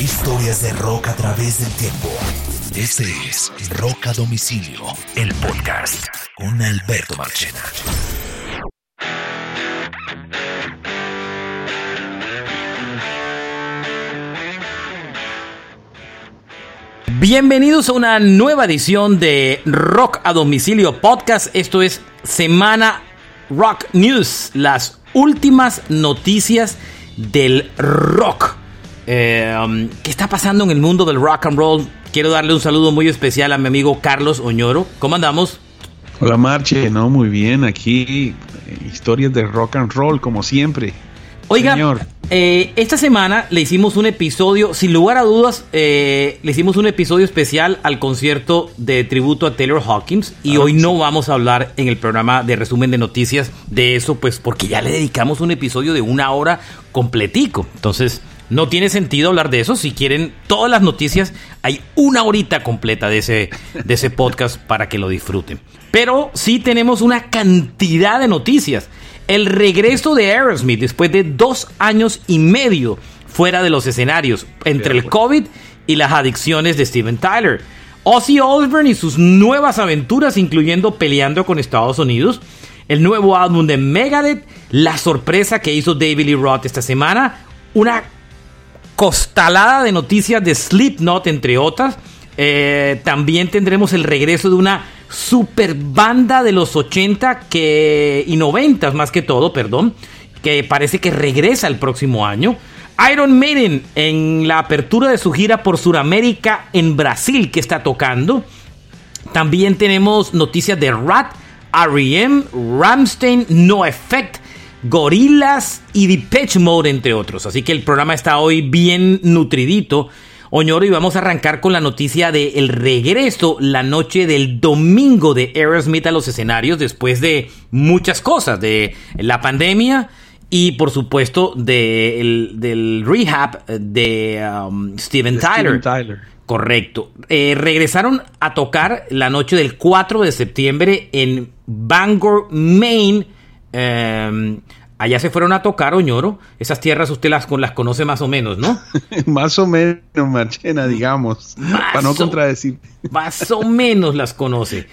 Historias de rock a través del tiempo. Este es Rock a Domicilio, el podcast con Alberto Marchena. Bienvenidos a una nueva edición de Rock a Domicilio Podcast. Esto es Semana Rock News, las últimas noticias del rock. Eh, um, ¿Qué está pasando en el mundo del rock and roll? Quiero darle un saludo muy especial a mi amigo Carlos Oñoro. ¿Cómo andamos? Hola Marche, no, muy bien, aquí eh, historias de rock and roll como siempre. Oiga, eh, esta semana le hicimos un episodio, sin lugar a dudas, le hicimos un episodio especial al concierto de tributo a Taylor Hawkins y hoy no vamos a hablar en el programa de resumen de noticias de eso, pues porque ya le dedicamos un episodio de una hora completico. Entonces, no tiene sentido hablar de eso. Si quieren todas las noticias, hay una horita completa de ese, de ese podcast para que lo disfruten. Pero sí tenemos una cantidad de noticias. El regreso de Aerosmith después de dos años y medio fuera de los escenarios, entre el COVID y las adicciones de Steven Tyler. Ozzy Osbourne y sus nuevas aventuras, incluyendo peleando con Estados Unidos. El nuevo álbum de Megadeth, la sorpresa que hizo David Lee Roth esta semana, una costalada de noticias de Slipknot, entre otras. Eh, también tendremos el regreso de una super banda de los 80 que, y 90 más que todo, perdón, que parece que regresa el próximo año. Iron Maiden en la apertura de su gira por Sudamérica en Brasil que está tocando. También tenemos noticias de Rat, R.E.M., Ramstein, No Effect, Gorilas y Depeche Mode, entre otros. Así que el programa está hoy bien nutridito. Oñoro, y vamos a arrancar con la noticia del el regreso la noche del domingo de Aerosmith a los escenarios después de muchas cosas, de la pandemia y por supuesto de del rehab de um, Steven, Tyler. Correcto. Eh, regresaron a tocar la noche del 4 de septiembre en Bangor, Maine. Em, allá se fueron a tocar, Oñoro. Esas tierras usted las, las conoce más o menos, ¿no? más o menos, Marchena, digamos. para no contradecir. más o menos las conoce.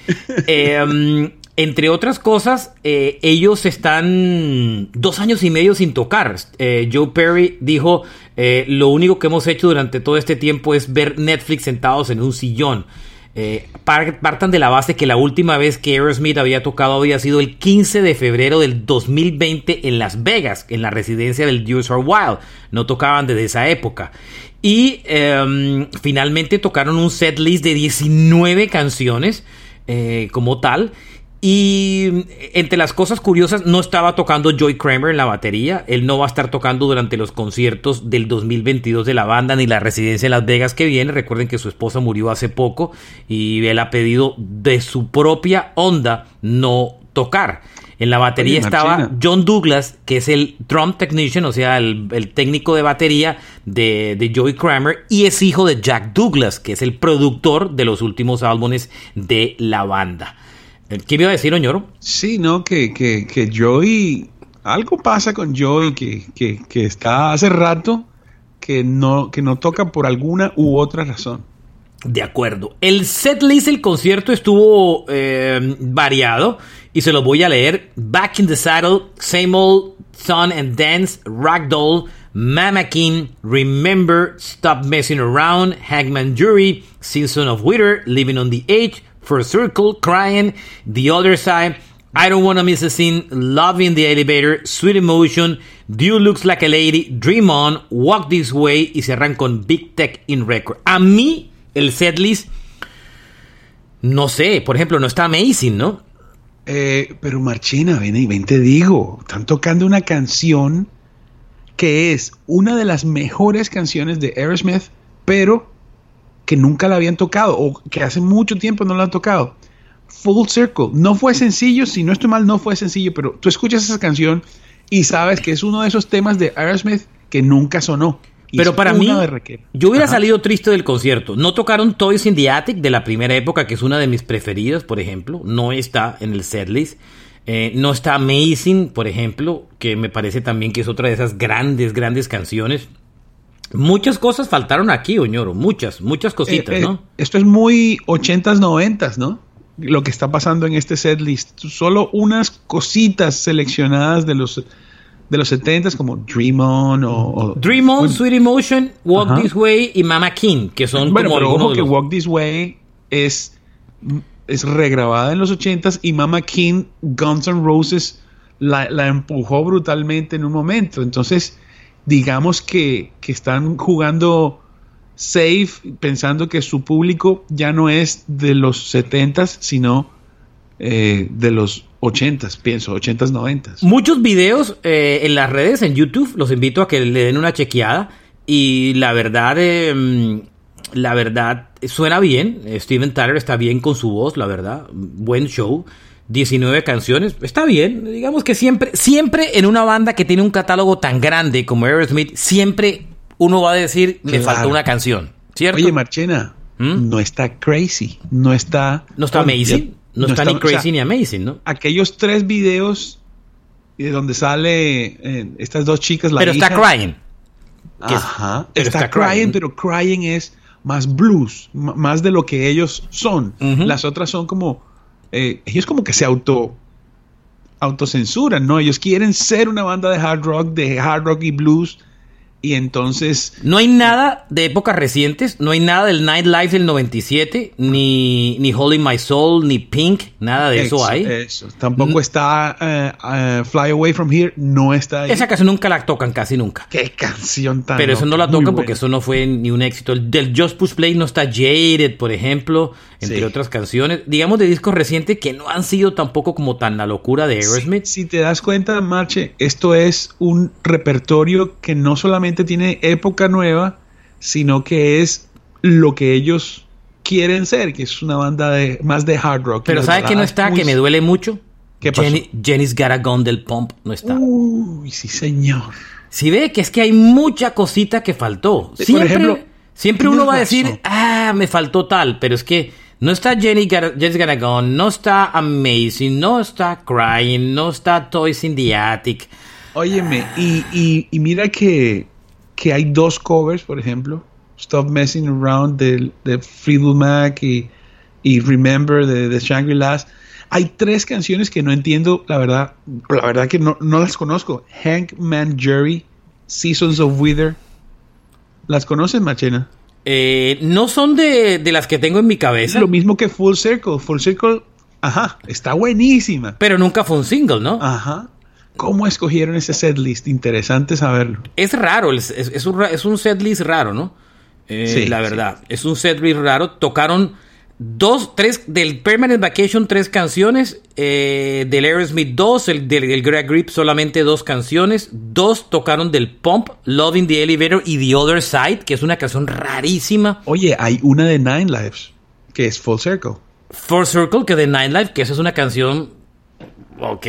Em, entre otras cosas, eh, ellos están dos años y medio sin tocar. Eh, Joe Perry dijo, eh, lo único que hemos hecho durante todo este tiempo es ver Netflix sentados en un sillón. Eh, partan de la base que la última vez que Aerosmith había tocado había sido el 15 de febrero del 2020 en Las Vegas, en la residencia del Deuce Are Wild. No tocaban desde esa época. Y em, finalmente tocaron un set list de 19 canciones eh, como tal. Y entre las cosas curiosas, no estaba tocando Joy Kramer en la batería. Él no va a estar tocando durante los conciertos del 2022 de la banda ni la residencia en Las Vegas que viene. Recuerden que su esposa murió hace poco y él ha pedido de su propia onda no tocar. En la batería estaba John Douglas, que es el drum technician, o sea, el, técnico de batería de, de Joey Kramer, y es hijo de Jack Douglas, que es el productor de los últimos álbumes de la banda. ¿Qué me iba a decir, Oñoro? Sí, no, que, que, que Joey, algo pasa con Joey que, que, que, está hace rato que no, que no toca por alguna u otra razón. De acuerdo. El set list del concierto estuvo eh, variado y se lo voy a leer. Back in the Saddle, Same Old, Sun and Dance, Ragdoll, Mama King, Remember, Stop Messing Around, Hagman Jury, Season of Winter, Living on the Edge, First Circle, Crying, The Other Side, I Don't Wanna Miss a Scene, Love in the Elevator, Sweet Emotion, You Looks Like a Lady, Dream On, Walk This Way y cerran con Big Tech in Record. A mí, el setlist, no sé, por ejemplo, no está amazing, ¿no? Eh, pero Marchena, ven y ven te digo, están tocando una canción que es una de las mejores canciones de Aerosmith, pero que nunca la habían tocado o que hace mucho tiempo no la han tocado. Full Circle. No fue sencillo, si no estoy mal, no fue sencillo, pero tú escuchas esa canción y sabes que es uno de esos temas de Aerosmith que nunca sonó. pero para mí, yo hubiera salido triste del concierto. No tocaron Toys in the Attic de la primera época, que es una de mis preferidas, por ejemplo. No está en el setlist. Eh, no está Amazing, por ejemplo, que me parece también que es otra de esas grandes, grandes canciones. Muchas cosas faltaron aquí, Oñoro, muchas, muchas cositas, Eh, eh, ¿no? Esto es muy 80s, 90s, ¿no? Lo que está pasando en este set list. Solo unas cositas seleccionadas de los, de los 70s, como Dream On o. o- Dream On, bueno, Sweet Emotion, Walk Ajá. This Way y Mama King, que son Bueno, como pero ojo de que Walk This Way es, es regrabada en los 80s y Mama King, Guns N' Roses la, la empujó brutalmente en un momento. Entonces, digamos que, que están jugando safe, pensando que su público ya no es de los 70s, sino eh, de los 80s, pienso, 80s, 90s. Muchos videos eh, en las redes, en YouTube, los invito a que le den una chequeada. Y la verdad, eh, la verdad, suena bien. Steven Tyler está bien con su voz, la verdad. Buen show. 19 canciones, está bien. Digamos que siempre, siempre en una banda que tiene un catálogo tan grande como Aerosmith, siempre uno va a decir, me Claro. faltó una canción. ¿Cierto? Oye, Marchena, ¿Mm? no está crazy, no está... no está amazing. No, está, ni o sea, crazy ni amazing, ¿no? aquellos tres videos eh, donde sale eh, estas dos chicas, la Pero está crying. es- Ajá. pero está, está crying, crying. pero crying es más blues, más de lo que ellos son. Las otras son como eh, ellos como que se auto autocensuran, ¿no? Ellos quieren ser una banda de hard rock, de hard rock y blues y entonces No hay nada de épocas recientes, no hay nada del Nightlife del 97, ni, ni Holy My Soul, ni Pink, nada de eso, hay. eso. Tampoco está eh, eh, Fly Away From Here, no está ahí. Esa canción nunca la tocan, casi nunca. Qué canción tan Pero eso no la tocan porque eso no fue ni un éxito. El del Just Push Play no está Jaded, por ejemplo, entre Sí. otras canciones. Digamos de discos recientes que no han sido tampoco como tan la locura de Aerosmith. Si, si te das cuenta, Marche, esto es un repertorio que no solamente tiene época nueva, sino que es lo que ellos quieren ser, que es una banda de más de hard rock. Pero Las ¿sabe que no está? muy- Que me duele mucho. ¿Qué pasó? Jenny, Jenny's Got a Gun del Pump no está. Uy, sí, señor. Si ve que es que hay mucha cosita que faltó. Por Siempre, ejemplo, siempre uno va a decir, ah, me faltó tal, pero es que no está Jenny Gar- a Gun, no está Amazing, no está Crying, no está Toys in the Attic. Óyeme, y, y- y mira que, que hay dos covers, por ejemplo, Stop Messing Around de, de Fleetwood Mac y, y Remember de, de Shangri-Las. Hay tres canciones que no entiendo, la verdad, la verdad que no, no las conozco. Hank Man Jury, Seasons of Wither. ¿Las conoces, Machena? Eh, no son de, de las que tengo en mi cabeza, lo mismo que Full Circle. Full Circle, ajá, está buenísima. pero nunca fue un single, ¿no? Ajá. ¿Cómo escogieron ese setlist? Interesante saberlo. Es raro, es, es- es un, es un setlist raro, ¿no? Eh, Sí, la sí. verdad, es un setlist raro. Tocaron dos, tres, del Permanent Vacation, tres canciones. eh, del Aerosmith, dos. El del, del Greg Grip, solamente dos canciones. Dos tocaron del Pump, Love in the Elevator y The Other Side, que es una canción rarísima. Oye, hay una de Nine Lives, que es Full Circle. Four Circle, que de Nightlife, que esa es una canción. Ok,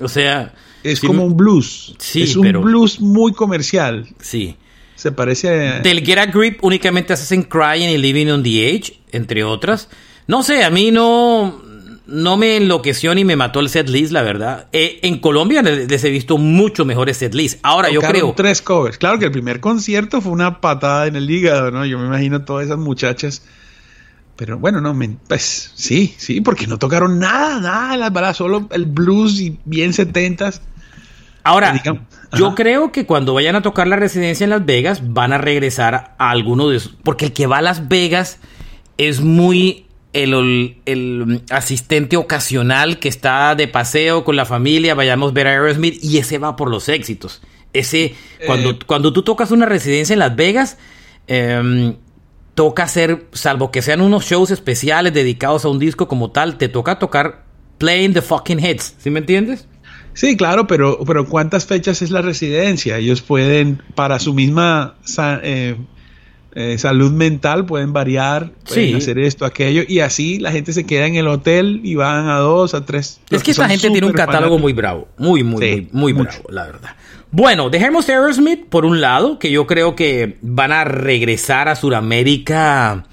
o sea. Es como un blues. Sí, es un pero- blues muy comercial. Sí. Se parece a... Del Get a Grip únicamente hacen Crying y Living on the Edge, entre otras. No sé, a mí no, no me enloqueció ni me mató el set list, la verdad. Eh, en Colombia les he visto mucho mejores set list. Ahora yo creo. tres covers. Claro que el primer concierto fue una patada en el hígado, ¿no? Yo me imagino todas esas muchachas. Pero bueno, no, pues sí, sí, porque no tocaron nada, nada de las baladas, solo el blues y bien setentas. Ahora, digamos, yo ajá. creo que cuando vayan a tocar la residencia en Las Vegas, van a regresar a alguno de esos. Porque el que va a Las Vegas es muy el, el- asistente ocasional que está de paseo con la familia, vayamos a ver a Aerosmith, y ese va por los éxitos. Ese, cuando, Eh. cuando tú tocas una residencia en Las Vegas, em, toca hacer, salvo que sean unos shows especiales dedicados a un disco como tal, te toca tocar playing the fucking hits, ¿sí me entiendes? Sí, claro, pero, pero ¿cuántas fechas es la residencia? Ellos pueden, para su misma eh, eh, salud mental, pueden variar, pueden Sí. hacer esto, aquello, y así la gente se queda en el hotel y van a dos, a tres. Es que esta gente tiene un catálogo muy bravo, muy, muy, Sí, muy, muy mucho. bravo, la verdad. Bueno, dejemos Aerosmith por un lado, que yo creo que van a regresar a Sudamérica.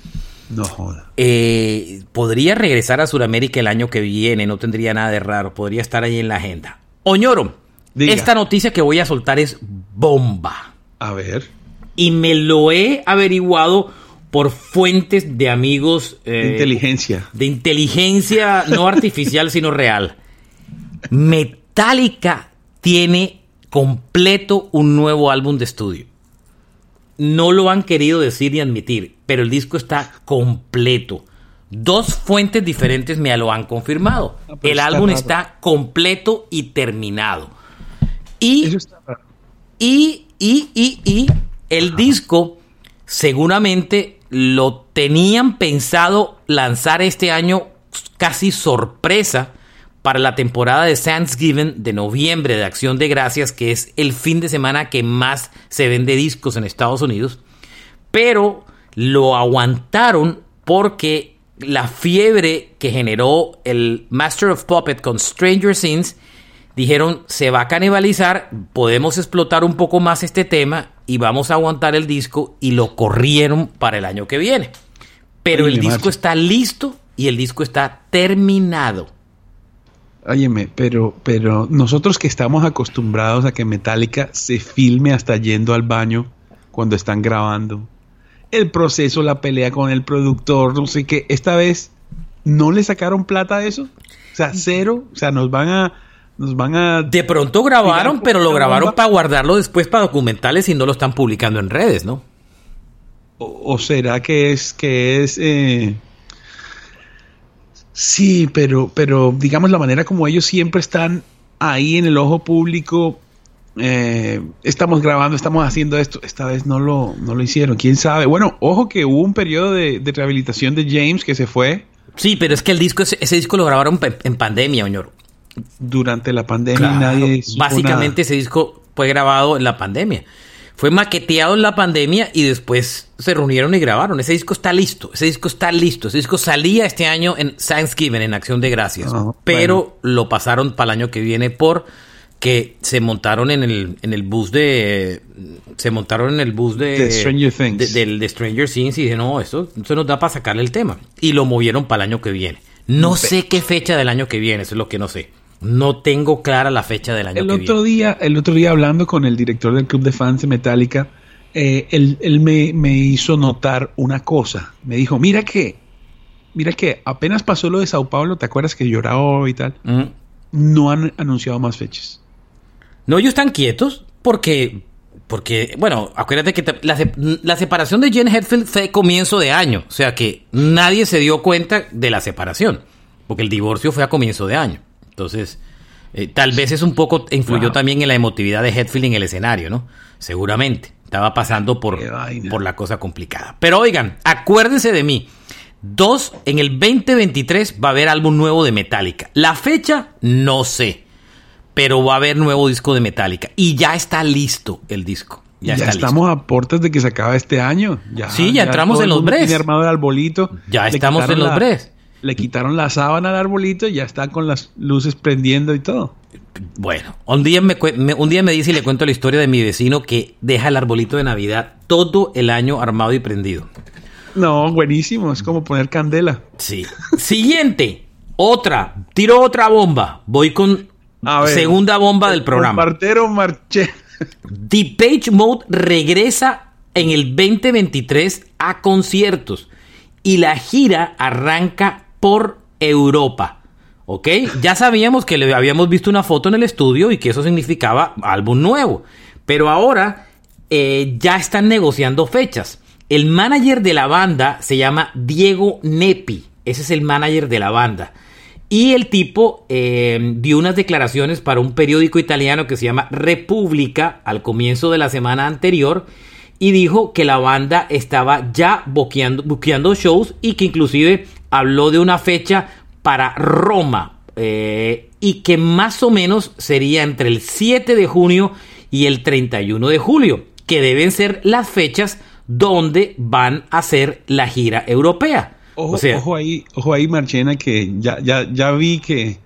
No joda. eh, podría regresar a Sudamérica el año que viene, no tendría nada de raro, podría estar ahí en la agenda. Oñoro, Diga. esta noticia que voy a soltar es bomba. A ver. y me lo he averiguado por fuentes de amigos. Eh, inteligencia. De inteligencia no artificial, sino real. Metallica tiene completo un nuevo álbum de estudio. No lo han querido decir ni admitir, pero el disco está completo. Dos fuentes diferentes me lo han confirmado. Ah, el álbum está completo y terminado. Y, y, y, y, y el disco seguramente lo tenían pensado lanzar este año casi sorpresa para la temporada de Thanksgiving de noviembre de Acción de Gracias, que es el fin de semana que más se vende discos en Estados Unidos, pero lo aguantaron porque la fiebre que generó el Master of Puppet con Stranger Things, dijeron, se va a canibalizar, podemos explotar un poco más este tema y vamos a aguantar el disco y lo corrieron para el año que viene. Pero el disco está listo y el disco está terminado. Óyeme, pero, pero nosotros que estamos acostumbrados a que Metallica se filme hasta yendo al baño cuando están grabando, el proceso, la pelea con el productor, no sé qué, esta vez no le sacaron plata a eso, o sea, cero, o sea, nos van a, nos van a... De pronto grabaron, pero lo grabaron para guardarlo después para documentales y no lo están publicando en redes, ¿no? O, será que es, que es, eh, Sí, pero, pero digamos la manera como ellos siempre están ahí en el ojo público. Eh, estamos grabando, estamos haciendo esto. Esta vez no lo, no lo hicieron. ¿Quién sabe? Bueno, ojo que hubo un periodo de, rehabilitación de James que se fue. Sí, pero es que el disco, ese, disco lo grabaron en pandemia, señor. Durante la pandemia nadie. Básicamente ese disco fue grabado en la pandemia fue maqueteado en la pandemia y después se reunieron y grabaron. Ese disco está listo, ese disco está listo. Ese disco salía este año en Thanksgiving, en Acción de Gracias, ah, pero lo pasaron para el año que viene por que se montaron en el, en el bus de se montaron en el bus de, Stranger Things del de Stranger Things y dije no esto, se nos da para sacarle el tema y lo movieron para el año que viene no sé qué fecha del año que viene eso es lo que no sé no tengo clara la fecha del año el que otro viene. Día, el otro día hablando con el director del club de fans de Metallica, eh, él, me, hizo notar una cosa. Me dijo, mira que, mira que apenas pasó lo de Sao Paulo, ¿te acuerdas que lloraba y tal? Mm. No han anunciado más fechas. No, ellos están quietos porque, porque bueno, acuérdate que la, la, separación de Jen Hetfield fue comienzo de año. O sea que nadie se dio cuenta de la separación. Porque el divorcio fue a comienzo de año. Entonces, eh, tal vez es un poco, influyó también en la emotividad de Hetfield en el escenario, ¿no? Seguramente. Estaba pasando por, por la cosa complicada. Pero oigan, acuérdense de mí. Dos, en el 2023 va a haber álbum nuevo de Metallica. La fecha, no sé. Pero va a haber nuevo disco de Metallica. Y ya está listo el disco. Ya, estamos a puertas de que se acabe este año. Ya, sí, ya, entramos en los bres. armado de arbolito. Ya estamos en los bres le quitaron la sábana al arbolito y ya está con las luces prendiendo y todo. Bueno, un día me, un día me dice y le cuento la historia de mi vecino que deja el arbolito de Navidad todo el año armado y prendido. No, buenísimo, es como poner candela. Sí. Siguiente, otra, tiro otra bomba. Voy con segunda bomba del programa. Partero. The Page Mode regresa en el 2023 a conciertos y la gira arranca por Europa. ¿Ok? Ya sabíamos que le habíamos visto una foto en el estudio y que eso significaba álbum nuevo. Pero ahora eh, ya están negociando fechas. El manager de la banda se llama Diego Nepi. Ese es el manager de la banda. Y el tipo eh, dio unas declaraciones para un periódico italiano que se llama República al comienzo de la semana anterior y dijo que la banda estaba ya buqueando, shows y que inclusive habló de una fecha para Roma eh, y que más o menos sería entre el 7 de junio y el 31 de julio, que deben ser las fechas donde van a hacer la gira europea. Ojo, ahí, ojo ahí, Marchena, que ya, ya, ya vi que,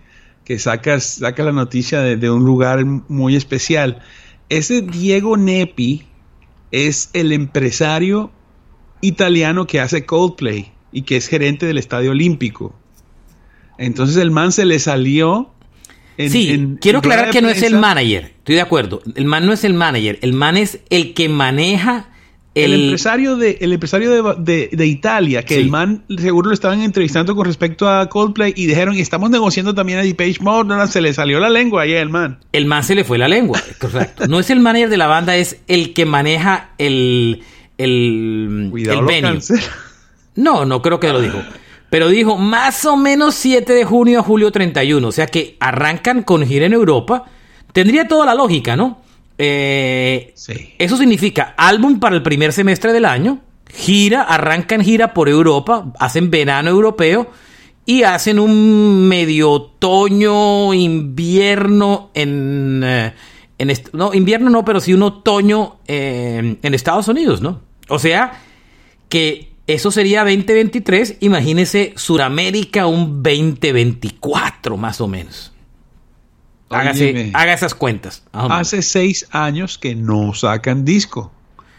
que sacas, saca la noticia de, de, un lugar muy especial. Ese Diego Nepi, es el empresario italiano que hace Coldplay y que es gerente del Estadio Olímpico. Entonces el man se le salió. En, sí, quiero aclarar que no es el manager, estoy de acuerdo. El man no es el manager, el man es el que maneja El, empresario de, el empresario de, de, Italia, que el man seguro lo estaban entrevistando con respecto a Coldplay y dijeron, y estamos negociando también a Depeche Mode, no, se le salió la lengua ahí al man. El man se le fue la lengua, correcto. No es el manager de la banda, es el que maneja el... el Cuidado, el No, no creo que lo dijo. Pero dijo más o menos 7 de junio a julio 31. O sea que arrancan con gira en Europa. Tendría toda la lógica, ¿no? Eh, eso significa álbum para el primer semestre del año, gira, arrancan gira por Europa, hacen verano europeo y hacen un medio otoño, invierno en... Eh, no, invierno no, pero sí un otoño eh, en Estados Unidos, ¿no? O sea, que eso sería 2023, imagínese Suramérica un 2024 más o menos haga esas cuentas. Hace seis años que no sacan disco.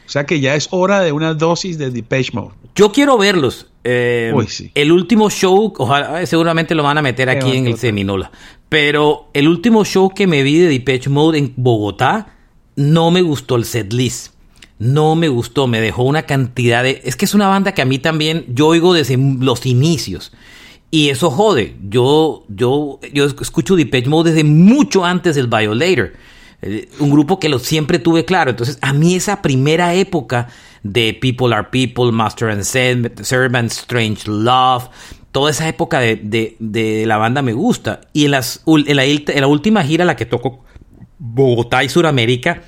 O sea que ya es hora de una dosis de Depeche Mode. Yo quiero verlos. Eh, el último show, ojalá, eh, seguramente lo van a meter aquí en el Seminola. Pero el último show que me vi de Depeche Mode en Bogotá, no me gustó el set list. No me gustó, me dejó una cantidad de... Es que es una banda que a mí también, yo oigo desde los inicios. Y eso jode. Yo, yo, yo escucho Depeche Mode desde mucho antes del Violator. Eh, un grupo que lo siempre tuve claro. Entonces, a mí esa primera época de People Are People, Master and Servant, Strange Love, toda esa época de, la banda me gusta. Y en, las, en, la, en la última gira, la que tocó Bogotá y Sudamérica,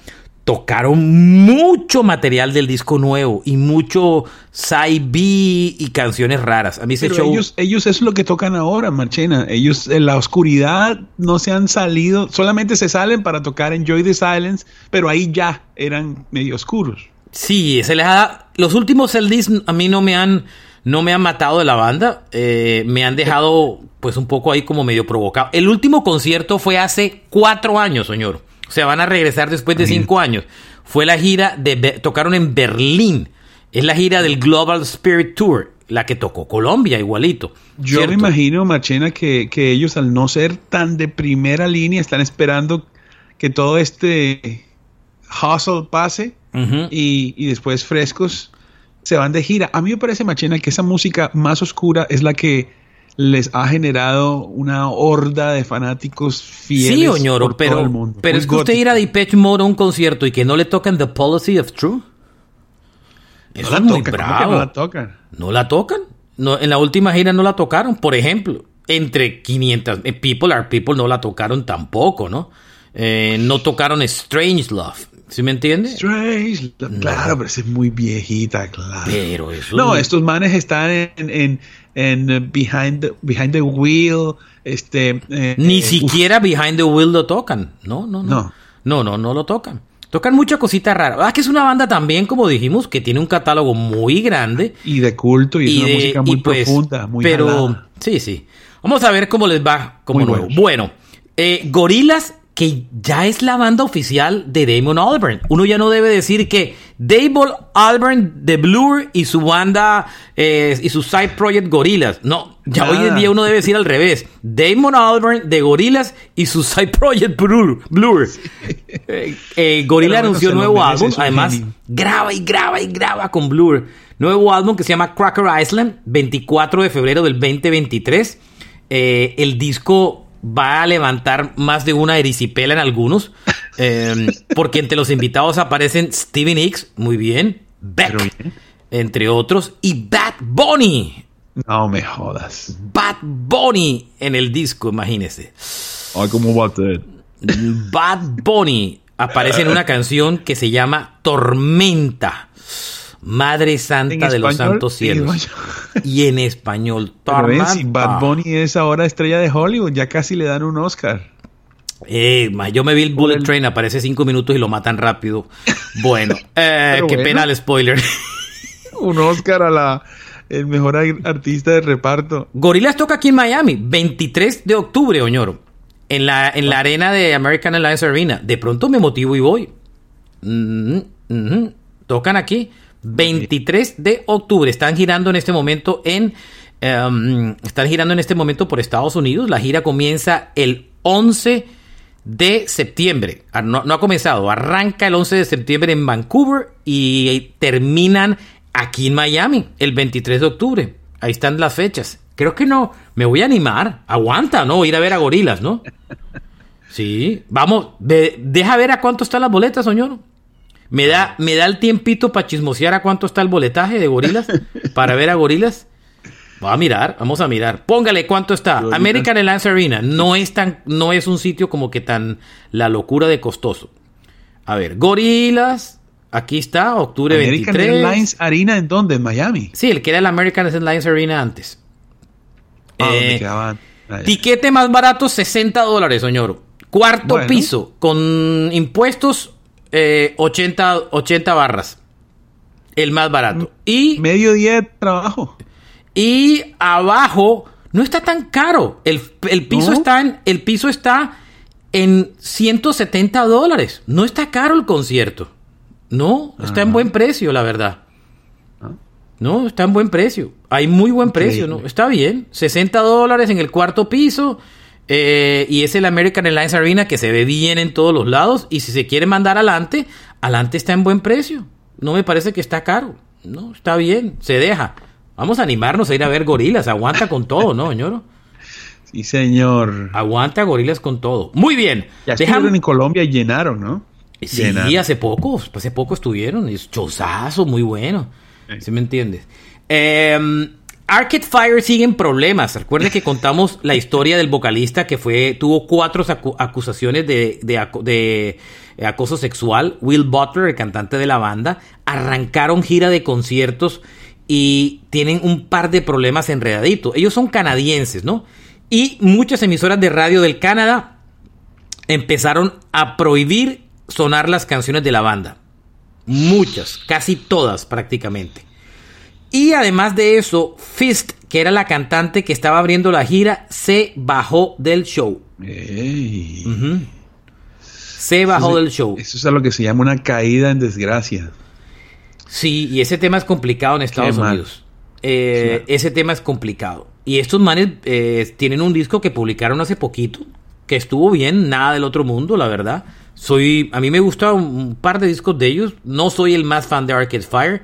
tocaron mucho material del disco nuevo y mucho side B y canciones raras. A mí ese show... ellos, ellos es lo que tocan ahora, Marchena. Ellos en la oscuridad no se han salido, solamente se salen para tocar Enjoy the Silence, pero ahí ya eran medio oscuros. Sí, se les ha... Los últimos LDs a mí no me han no me han matado de la banda, eh, me han dejado pues un poco ahí como medio provocado. El último concierto fue hace cuatro años, señor. O sea, van a regresar después de cinco años. Fue la gira de... Tocaron en Berlín. Es la gira del Global Spirit Tour, la que tocó Colombia igualito. Yo me imagino, Machena, que, ellos al no ser tan de primera línea están esperando que todo este hustle pase y, y, después frescos se van de gira. A mí me parece, Machena, que esa música más oscura es la que les ha generado una horda de fanáticos fieles. Sí, Oñoro, pero, el mundo. pero es que usted ir a Depeche Mode a un concierto y que no le tocan The Policy of True. Eso no es muy bravo. no la tocan. ¿No la tocan? No, en la última gira no la tocaron, por ejemplo. Entre 500 eh, People Are People no la tocaron tampoco, ¿no? Eh, no tocaron Strange Love. ¿Sí me entiendes? Strange, claro, pero es muy viejita, claro. Pero eso. No, estos manes están en, en uh, behind, the, behind the Wheel. Este, eh, Ni siquiera Behind the Wheel lo tocan. No, no, no. No, no, no, lo tocan. Tocan muchas cositas raras. Ah, que es una banda también, como dijimos, que tiene un catálogo muy grande. Y de culto, y, es una música muy pues, profunda, muy Pero, sí, sí. Vamos a ver cómo les va como nuevo. Bueno, eh, Gorilas que ya es la banda oficial de Damon Albarn. Uno ya no debe decir que Damon Albarn de Blur y su banda eh, y su side project Gorillaz. No, ya hoy en día uno debe decir al revés. Damon Albarn de Gorillaz y su side project Blur. Blur. Eh, eh, Gorillaz anunció un nuevo álbum. Además, graba y graba y graba con Blur. Nuevo álbum que se llama Cracker Island, 24 de febrero del 2023. el disco va a levantar más de una erisipela en algunos, em, porque entre los invitados aparecen Steven Hicks, muy bien, Beck, entre otros, y Bad Bunny. No me jodas. Bad Bunny en el disco, imagínese. Ay, ¿cómo va a ser? Bad Bunny aparece en una canción que se llama Tormenta. Madre Santa de los Santos Cielos. Y en español, si Bad Bunny es ahora estrella de Hollywood, ya casi le dan un Oscar. Eh, yo me vi el Bullet Train, aparece cinco minutos y lo matan rápido. Bueno, eh, qué pena el spoiler. un Oscar a la el mejor artista de reparto. Gorilas toca aquí en Miami, 23 de octubre, Oñoro. En la, en la arena de American Airlines Arena. De pronto me motivo y voy. Mm, mm, mm. Tocan aquí. 23 de octubre. Están girando en este momento en. Em, están girando en este momento por Estados Unidos. La gira comienza el 11 de septiembre. Ah, no, no, ha comenzado, arranca el 11 de septiembre en Vancouver y terminan aquí en Miami el 23 de octubre. Ahí están las fechas. Creo que no, me voy a animar. Aguanta, ¿no? Ir a ver a gorilas, ¿no? Sí, vamos, deja ver a cuánto están las boletas, señor. Me da, me da el tiempito para chismosear a cuánto está el boletaje de gorilas, para ver a gorilas. Va a mirar, vamos a mirar. Póngale cuánto está. American Airlines Arena no es tan, no es un sitio como que tan la locura de costoso. A ver, gorilas. Aquí está, octubre American 23. American Airlines Arena en dónde? En Miami. Sí, el que era el American Airlines Arena antes. Ah, eh. Tiquete más barato, 60 dólares, señor. Cuarto piso, con impuestos, 80, eh, 80 barras. El más barato. Y. Medio día de trabajo. Y abajo no está tan caro. El, piso, está en, el piso está en 170 dólares. No está caro el concierto. No, está en buen precio, la verdad. Ah. No, está en buen precio. Hay muy buen precio, ¿no? Está bien. 60 dólares en el cuarto piso. Eh, y es el American Airlines Arena que se ve bien en todos los lados. Y si se quiere mandar adelante, adelante está en buen precio. No me parece que está caro. No, está bien, se deja. Vamos a animarnos a ir a ver gorilas. Aguanta con todo, ¿no, señor? Sí, señor. Aguanta gorilas con todo. Muy bien. Ya estuvieron en Colombia y llenaron, ¿no? Sí, hace poco. Hace poco estuvieron. Es chozazo, muy bueno. ¿Sí me entiendes? Eh, Arcade Fire sigue en problemas. Recuerde que contamos la historia del vocalista que fue tuvo cuatro acusaciones de, de, acoso sexual. Will Butler, el cantante de la banda, arrancaron gira de conciertos y tienen un par de problemas enredaditos. Ellos son canadienses, ¿no? Y muchas emisoras de radio del Canadá empezaron a prohibir sonar las canciones de la banda. Muchas, casi todas prácticamente. Y además de eso, Fist, que era la cantante que estaba abriendo la gira, se bajó del show. Se bajó del show. Eso es a lo que se llama una caída en desgracia. Sí, y ese tema es complicado en Estados Unidos. Eh, ese tema es complicado. Y estos manes eh, tienen un disco que publicaron hace poquito, que estuvo bien, nada del otro mundo, la verdad. Soy, a mí me gusta un par de discos de ellos. No soy el más fan de Arcade Fire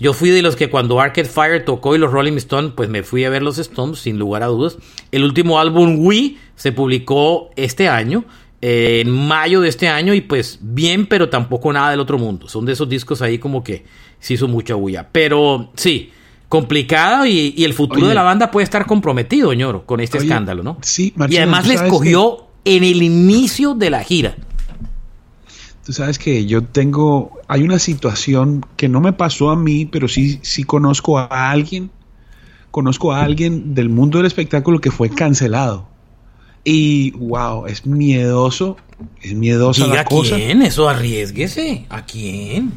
yo fui de los que cuando Arcade Fire tocó y los Rolling Stones, pues me fui a ver los Stones, sin lugar a dudas. El último álbum Wii se publicó este año, eh, en mayo de este año, y pues bien, pero tampoco nada del otro mundo. Son de esos discos ahí como que se hizo mucha bulla. Pero sí, complicado y, el futuro de la banda puede estar comprometido, ñoro, con este escándalo, ¿no? Sí, Y además les cogió en el inicio de la gira. Tú sabes que yo tengo, hay una situación que no me pasó a mí, pero sí, sí conozco a alguien, conozco a alguien del mundo del espectáculo que fue cancelado. Y wow, es miedoso, es miedosa la cosa. ¿A quién? Eso arriesguese. ¿A quién?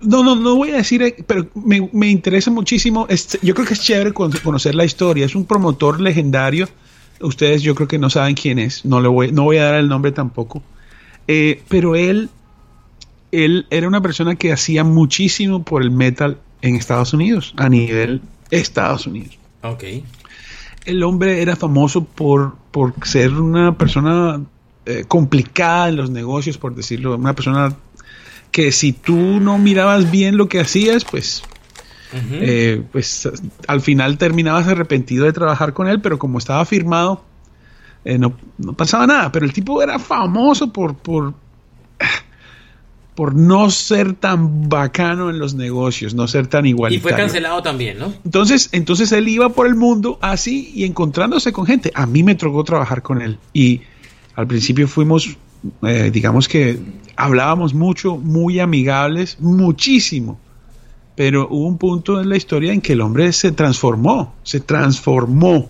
No, no, no voy a decir, eh, pero me, interesa muchísimo. yo creo que es chévere conocer la historia. Es un promotor legendario. Ustedes yo creo que no saben quién es. No le voy, no voy a dar el nombre tampoco. Eh, pero él, él era una persona que hacía muchísimo por el metal en Estados Unidos, a nivel Estados Unidos. Ok. El hombre era famoso por, por ser una persona eh, complicada en los negocios, por decirlo, una persona que si tú no mirabas bien lo que hacías, pues eh, pues al final terminabas arrepentido de trabajar con él, pero como estaba firmado, eh, no, pasaba nada, pero el tipo era famoso por, por, por no ser tan bacano en los negocios, no ser tan igualitario. Y fue cancelado también, ¿no? Entonces, entonces él iba por el mundo así y encontrándose con gente. A mí me tocó trabajar con él y al principio fuimos, eh, digamos que hablábamos mucho, muy amigables, muchísimo. Pero hubo un punto en la historia en que el hombre se transformó, se transformó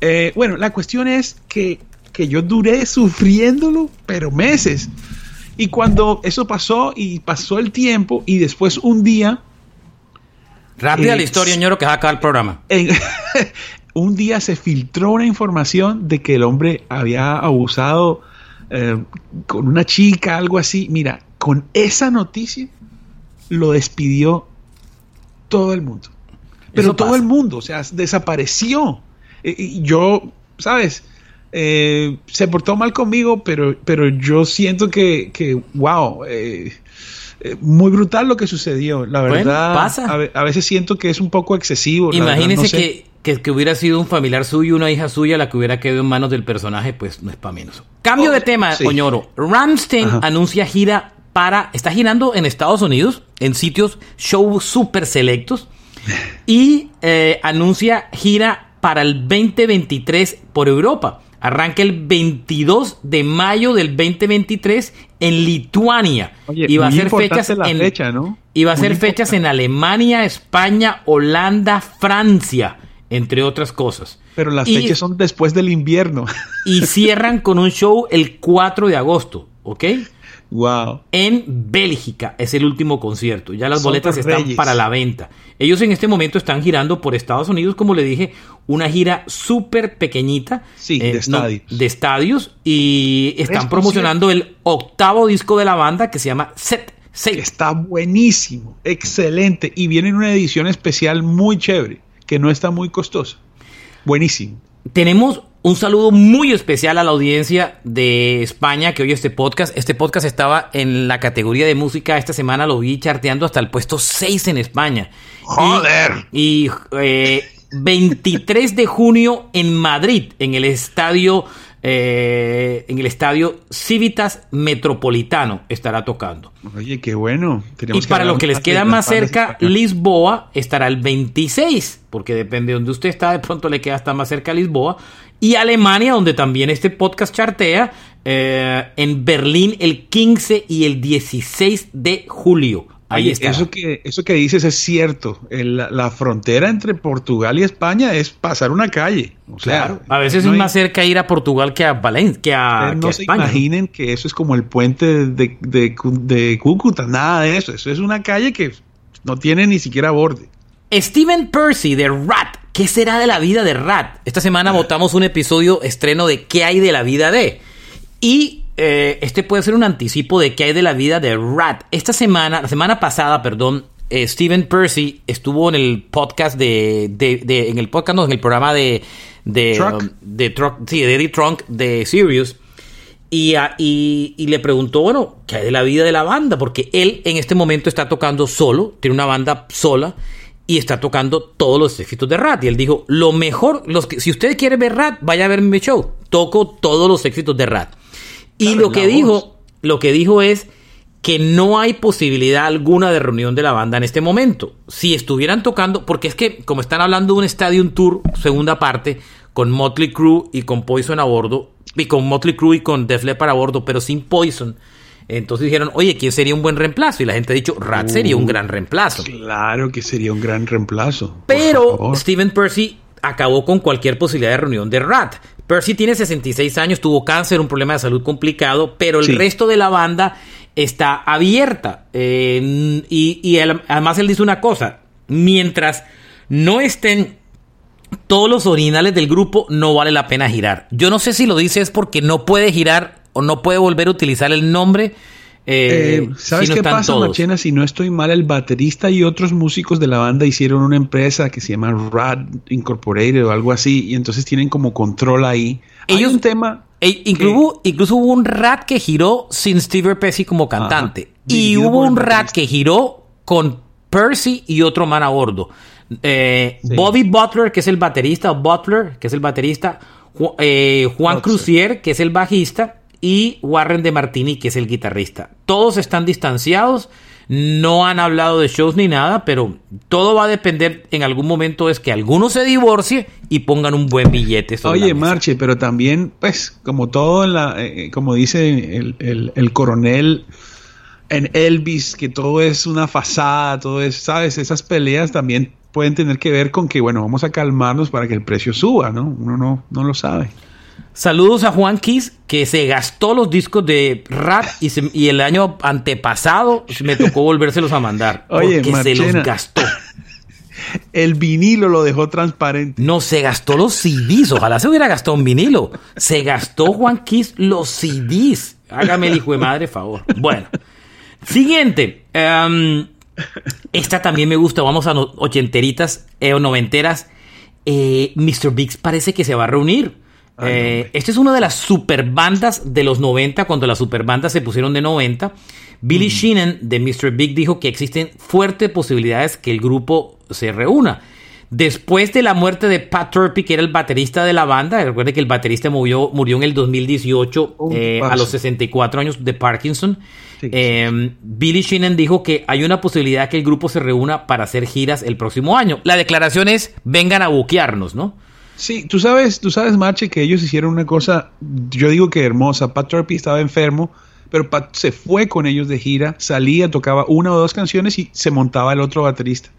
eh, bueno, la cuestión es que, yo duré sufriéndolo, pero meses. Y cuando eso pasó y pasó el tiempo y después un día... Rápida la historia, ñoro, que va a acabar el programa. un día se filtró una información de que el hombre había abusado eh, con una chica, algo así. Mira, con esa noticia lo despidió todo el mundo. Pero todo el mundo, o sea, desapareció. Yo, ¿sabes? eh, se portó mal conmigo, pero, pero yo siento que, que wow, eh, eh, muy brutal lo que sucedió. La verdad, pasa. A, veces siento que es un poco excesivo. Imagínese que, que, hubiera sido un familiar suyo, una hija suya, la que hubiera quedado en manos del personaje, pues no es para menos. Cambio de tema, Oñoro. Ramstein anuncia gira para. Está girando en Estados Unidos, en sitios show súper selectos. Y anuncia gira para el 2023 por Europa. Arranca el 22 de mayo del 2023 en Lituania. y va a ser fechas en fecha, ¿no? Y va a ser fechas en Alemania, España, Holanda, Francia, entre otras cosas. Pero las fechas son después del invierno. Y cierran con un show el 4 de agosto, ¿ok? Wow. En Bélgica es el último concierto. Ya las boletas están para la venta. Ellos en este momento están girando por Estados Unidos, como le dije, una gira súper pequeñita. Sí, de, eh, estadios. de estadios. Y están promocionando el octavo disco de la banda que se llama Set. Set. Está buenísimo, excelente. Y viene en una edición especial muy chévere, que no está muy costosa. Buenísimo. Tenemos un saludo muy especial a la audiencia de España que oye este podcast. Este podcast estaba en la categoría de música. Esta semana lo vi charteando hasta el puesto 6 en España. ¡Joder! Y, 23 eh, de junio en Madrid, en el estadio eh, en el estadio Civitas Metropolitano estará tocando. Oye, qué bueno. y para los que les queda más cerca, Lisboa estará el 26, porque depende de donde usted está, de pronto le queda hasta más cerca Lisboa. Y Alemania, donde también este podcast chartea, eh, en Berlín el 15 y el 16 de julio. Ahí está. Eso que, eso que dices es cierto. la, frontera entre Portugal y España es pasar una calle. claro. A veces es más cerca ir a Portugal que a Valencia, que a, no se imaginen que eso es como el puente de, de, Cúcuta. Nada de eso. Eso es una calle que no tiene ni siquiera borde. Steven Percy de Rat. ¿Qué será de la vida de Rat? Esta semana votamos un episodio estreno de ¿Qué hay de la vida de? Y eh, este puede ser un anticipo de qué hay de la vida de Rat. Esta semana, la semana pasada, perdón, eh, Steven Percy estuvo en el podcast de, en el podcast, no, en el programa de, de, um, de, sí, de Eddie Trunk de Sirius. Y, y, le preguntó, bueno, ¿qué hay de la vida de la banda? Porque él en este momento está tocando solo, tiene una banda sola y está tocando todos los éxitos de Rat. Y él dijo, lo mejor, los que, si usted quiere ver Rat, vaya a ver mi show. Toco todos los éxitos de Rat. Y lo que dijo, lo que dijo es que no hay posibilidad alguna de reunión de la banda en este momento. Si estuvieran tocando, porque es que como están hablando de un Stadium Tour, segunda parte, con Motley Crue y con Poison a bordo, y con Motley Crue y con Def Leppard a bordo, pero sin Poison. Entonces dijeron, oye, ¿quién sería un buen reemplazo? Y la gente ha dicho, Rat sería un uh, gran reemplazo. Claro que sería un gran reemplazo. Pero Steven Percy acabó con cualquier posibilidad de reunión de Rat. Percy tiene 66 años, tuvo cáncer, un problema de salud complicado, pero el resto de la banda está abierta. Eh, y, además él dice una cosa, mientras no estén todos los originales del grupo, no vale la pena girar. Yo no sé si lo dice es porque no puede girar o no puede volver a utilizar el nombre eh, eh, ¿Sabes qué pasa, Machena? Si no estoy mal, el baterista y otros músicos de la banda hicieron una empresa que se llama Rad Incorporated o algo así, y entonces tienen como control ahí. Ellos, Hay un tema. E incluso, incluso hubo un Rat que giró sin Steve Percy como cantante. y hubo un Rat que giró con Percy y otro man a bordo. Eh, Bobby Butler, que es el baterista, o Butler, que es el baterista, Juan Crucier, que es el bajista, y Warren de Martini, que es el guitarrista. Todos están distanciados, no han hablado de shows ni nada, pero todo va a depender en algún momento es que alguno se divorcie y pongan un buen billete. Oye, Marche, pero también, pues, como todo en la, eh, como dice el, el, coronel en Elvis, que todo es una fasada, todo es, ¿sabes? Esas peleas también pueden tener que ver con que, bueno, vamos a calmarnos para que el precio suba, ¿no? Uno no, no lo sabe. Saludos a Juan Kiss, que se gastó los discos de rap y, el año antepasado me tocó volvérselos a mandar. Oye, porque se los gastó. El vinilo lo dejó transparente. No, se gastó los CDs. Ojalá se hubiera gastado un vinilo. Se gastó Juan Kiss los CDs. Hágame el hijo de madre favor. Bueno. Siguiente. Em, esta también me gusta. Vamos a ochenteritas eh, o noventeras. Eh, Mr. Biggs parece que se va a reunir. Eh, esta es una de las superbandas de los 90, cuando las superbandas se pusieron de 90. Billy mm. Sheenan de Mr. Big dijo que existen fuertes posibilidades que el grupo se reúna. Después de la muerte de Pat Turpey, que era el baterista de la banda, recuerde que el baterista murió, murió en el 2018 eh, a los 64 años de Parkinson. Em, Billy Sheenan dijo que hay una posibilidad que el grupo se reúna para hacer giras el próximo año. La declaración es, vengan a buquearnos, ¿no? Sí, tú sabes, tú sabes, Marche, que ellos hicieron una cosa, yo digo que hermosa. Pat Turpey estaba enfermo, pero Pat se fue con ellos de gira, salía, tocaba una o dos canciones y se montaba el otro baterista.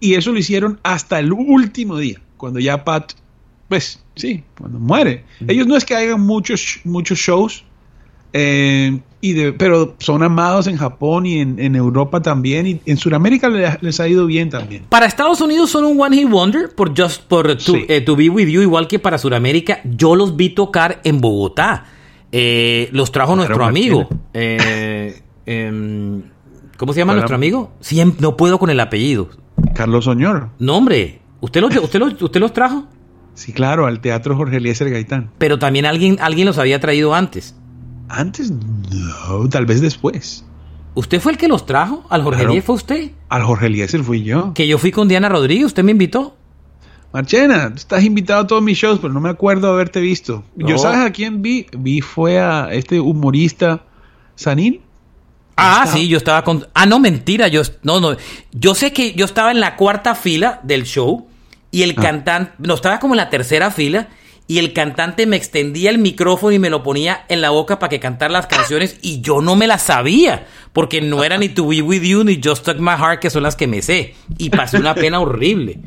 Y eso lo hicieron hasta el último día, cuando ya Pat, pues sí, cuando muere. Ellos no es que hagan muchos, muchos shows, eh, y de, pero son amados en Japón y en, Europa también. Y en Sudamérica les, ha ido bien también. Para Estados Unidos son un One Hit Wonder por Just por to, eh, Be With You, igual que para Sudamérica. Yo los vi tocar en Bogotá. Eh, los trajo nuestro amigo. Em, ¿Cómo se llama nuestro amigo? Siempre, no puedo con el apellido. Carlos Oñor. No, hombre. ¿Usted los, usted los, usted los trajo? Sí, claro, al Teatro Jorge Eliezer Gaitán. Pero también alguien, alguien los había traído antes. Antes no, tal vez después. ¿Usted fue el que los trajo? ¿Al Jorge Eliezer fue usted? Al Jorge Eliezer fui yo. Que yo fui con Diana Rodríguez, ¿usted me invitó? Marchena, estás invitado a todos mis shows, pero no me acuerdo haberte visto. ¿Yo sabes a quién vi? Vi fue a este humorista Sanín. Ah, sí, yo estaba con. Ah, no, mentira. Yo, no, no. Yo sé que yo estaba en la cuarta fila del show y el ah. cantante. No, estaba como en la tercera fila y el cantante me extendía el micrófono y me lo ponía en la boca para que cantara las canciones y yo no me las sabía porque no era ni To Be With You ni Just Talk My Heart que son las que me sé y pasé una pena horrible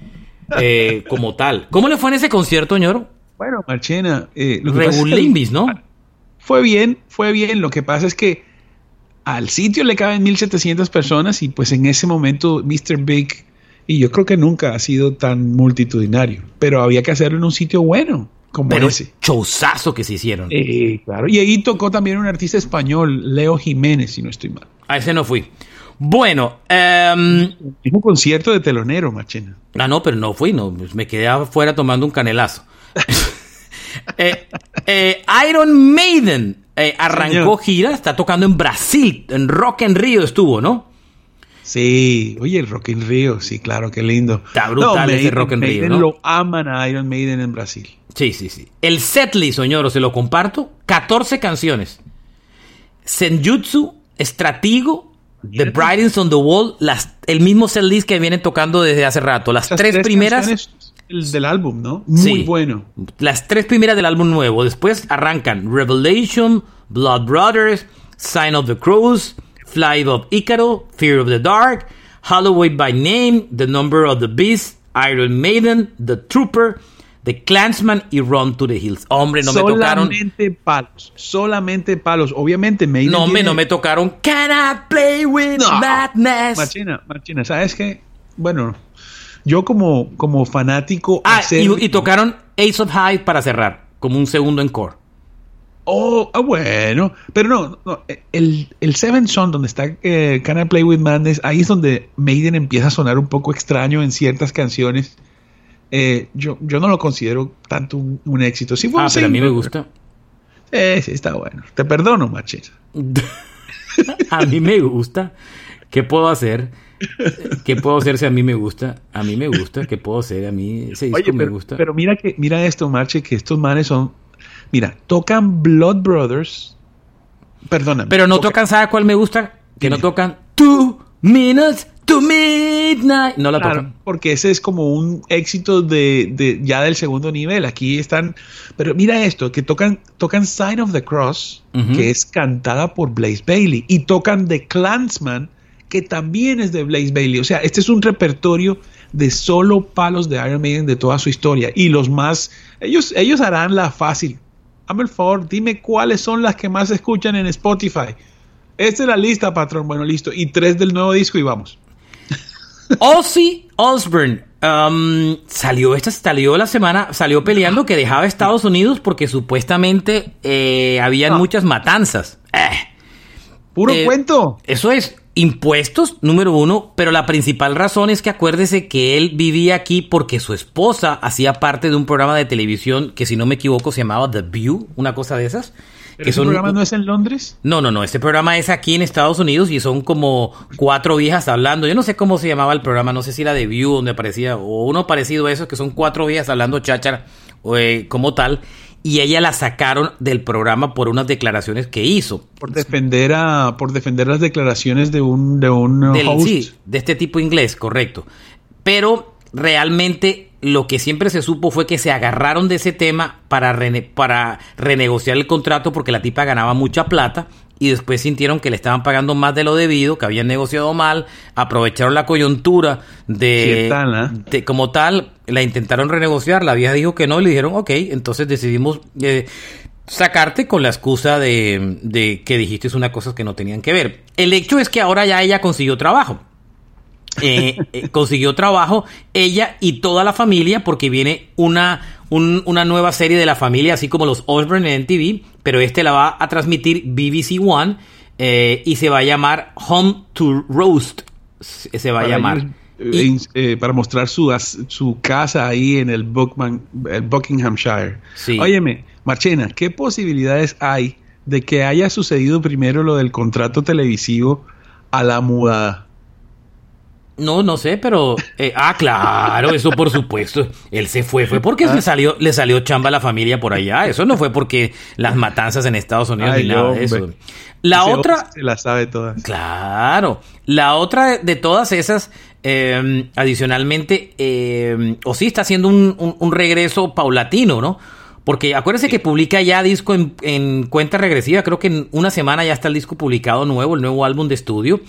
eh, como tal. ¿Cómo le fue en ese concierto, ñoro? Bueno, Marchena, eh, Limbis, ¿no? Fue bien, fue bien. Lo que pasa es que al sitio le caben 1700 personas y pues en ese momento Mr. Big y yo creo que nunca ha sido tan multitudinario, pero había que hacerlo en un sitio bueno. Como pero ese. chozazo que se hicieron. claro. Y ahí tocó también un artista español, Leo Jiménez, si no estoy mal. A ese no fui. Bueno, um, un concierto de telonero, machina. Ah, no, pero no fui, no, pues me quedé afuera tomando un canelazo. Eh, eh, Iron Maiden eh, arrancó gira, está tocando en Brasil, en Rock en Río estuvo, ¿no? Sí, oye, el Rock in Rio, sí, claro, qué lindo. Está brutal ese Rock in Rio, ¿no? Lo aman a Iron Maiden en Brasil. Sí, sí, sí. El setlist, señor, se lo comparto. 14 canciones. Senjutsu, Estratigo, The Brightings on the Wall, las, el mismo setlist que vienen tocando desde hace rato. Las tres, primeras. El del álbum, ¿no? Muy bueno. Las tres primeras del álbum nuevo. Después arrancan Revelation, Blood Brothers, Sign of the Crows, Flight of Icaro, Fear of the Dark, Halloween by Name, The Number of the Beast, Iron Maiden, The Trooper, The Clansman y Run to the Hills. Hombre, no me tocaron. Solamente palos. Solamente palos. Obviamente, Maiden. No, me, no me tocaron. Can I play with madness? Machina, Machina, ¿sabes qué? Bueno, yo como, como fanático. Ah, y, tocaron Ace of High para cerrar, como un segundo encore. Oh, ah, bueno. Pero no, no el, el Seven Son, donde está eh, Can I Play With Madness, ahí es donde Maiden empieza a sonar un poco extraño en ciertas canciones. Eh, yo, yo no lo considero tanto un, éxito. Sí ah, pero a mí me gusta. Eh, sí, está bueno. Te perdono, machita. a mí me gusta. ¿Qué puedo hacer? ¿Qué puedo hacer si a mí me gusta? A mí me gusta. ¿Qué puedo hacer? A mí ese disco me gusta. Pero mira que mira esto, Marche, que estos manes son Mira, tocan Blood Brothers. Perdóname. Pero no tocan, ¿sabe cuál me gusta? Que no tocan Two Minutes to Midnight. No la tocan. Porque ese es como un éxito de, ya del segundo nivel. Aquí están. Pero mira esto: que tocan, tocan Sign of the Cross, que es cantada por Blaze Bailey. Y tocan The Clansman, que también es de Blaze Bailey. O sea, este es un repertorio de solo palos de Iron Maiden de toda su historia. Y los más. Ellos, ellos harán la fácil Hazme el favor, dime cuáles son las que más se escuchan en Spotify. Esta es la lista, patrón. Bueno, listo. Y tres del nuevo disco y vamos. Ozzy Osbourne um, salió esta salió la semana salió peleando que dejaba Estados Unidos porque supuestamente eh, habían ah. muchas matanzas. Eh. Puro eh, cuento. Eso es. Impuestos, número uno, pero la principal razón es que acuérdese que él vivía aquí porque su esposa hacía parte de un programa de televisión que si no me equivoco se llamaba The View, una cosa de esas. ¿Pero ese programa no es en Londres? No, no, no. Este programa es aquí en Estados Unidos y son como cuatro viejas hablando. Yo no sé cómo se llamaba el programa, no sé si era The View donde aparecía, o uno parecido a eso, que son cuatro viejas hablando cháchara eh, como tal y ella la sacaron del programa por unas declaraciones que hizo. Por defender a, por defender las declaraciones de un, de un Sí, de este tipo inglés, correcto. Pero realmente lo que siempre se supo fue que se agarraron de ese tema para, para renegociar el contrato porque la tipa ganaba mucha plata y después sintieron que le estaban pagando más de lo debido, que habían negociado mal, aprovecharon la coyuntura de, de como tal, la intentaron renegociar, la vieja dijo que no y le dijeron, ok, entonces decidimos eh, sacarte con la excusa de, de que dijiste una cosa que no tenían que ver. El hecho es que ahora ya ella consiguió trabajo. Eh, eh, consiguió trabajo ella y toda la familia porque viene una, una nueva serie de la familia, así como los Osborne en TV, pero este la va a transmitir BBC One eh, y se va a llamar Home to Roast. Se va a llamar. para mostrar su, su casa ahí en el, Buckinghamshire. Sí. Óyeme, Marchena, ¿qué posibilidades hay de que haya sucedido primero lo del contrato televisivo a la mudada? No, no sé, pero eh, ah, claro, eso por supuesto. Él se fue, fue porque le salió, le salió chamba a la familia por allá. Eso no fue porque las matanzas en Estados Unidos ni nada de eso. La otra, se la sabe todas. Claro, la otra de todas esas, em, adicionalmente, eh, o sí está haciendo un, un, regreso paulatino, ¿no? Porque acuérdense que publica ya disco en, en, cuenta regresiva. Creo que en una semana ya está el disco publicado nuevo, el nuevo álbum de estudio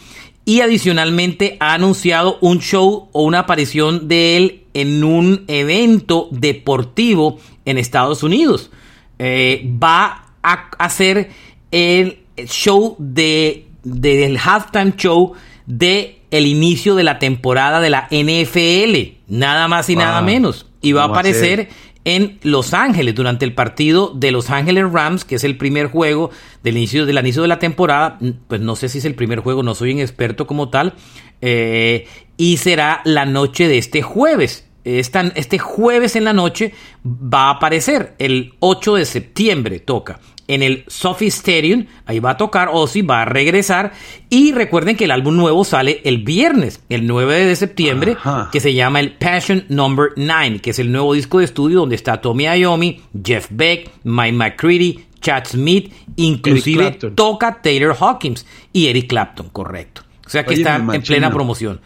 y adicionalmente ha anunciado un show o una aparición de él en un evento deportivo en Estados Unidos. Eh, va a hacer el show de del halftime show de el inicio de la temporada de la NFL, nada más y nada menos. Y va a aparecer en Los Ángeles durante el partido de Los Ángeles Rams, que es el primer juego del inicio, del inicio de la temporada. Pues no sé si es el primer juego, no soy un experto como tal. Eh, y será la noche de este jueves. este jueves en la noche va a aparecer, el 8 de septiembre toca en el Sophie Stadium. Ahí va a tocar Ozzy, va a regresar. Y recuerden que el álbum nuevo sale el viernes, el 9 de septiembre, que se llama el Passion Number 9, que es el nuevo disco de estudio donde está Tommy Iommi, Jeff Beck, Mike McCready, Chad Smith, inclusive toca Taylor Hawkins y Eric Clapton, correcto. O sea que está en plena promoción.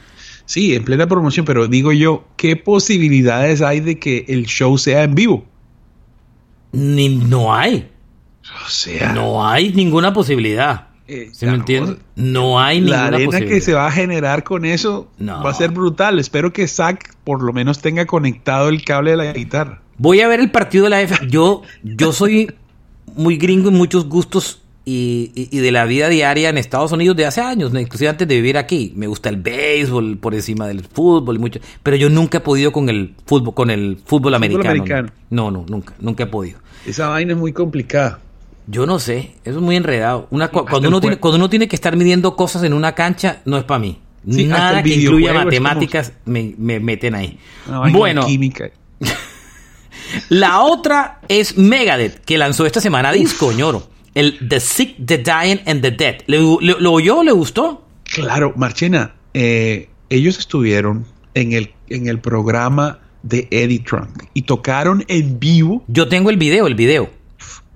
Sí, en plena promoción, pero digo yo, ¿qué posibilidades hay de que el show sea en vivo? Ni, no hay. O sea. No hay ninguna posibilidad. Eh, ¿Se me entiende? No hay ninguna La arena que se va a generar con eso va a ser brutal. Espero que Zack por lo menos tenga conectado el cable de la guitarra. Voy a ver el partido de la F. Yo, yo soy muy gringo en muchos gustos y, de la vida diaria en Estados Unidos de hace años, inclusive antes de vivir aquí. Me gusta el béisbol por encima del fútbol y mucho, pero yo nunca he podido con el fútbol, con el fútbol, americano. No, no, nunca, nunca he podido. Esa vaina es muy complicada. Yo no sé, eso es muy enredado. Una, cuando, uno tiene, cuando uno tiene que estar midiendo cosas en una cancha, no es para mí. Nada que incluya matemáticas me, meten ahí. bueno, química. la otra es Megadeth, que lanzó esta semana disco, ñoro. El The Sick, The Dying and The Dead. ¿Lo oyó? ¿Le gustó? Claro, Marchena, eh, ellos estuvieron en el, en el programa de Eddie Trunk y tocaron en vivo. Yo tengo el video, el video.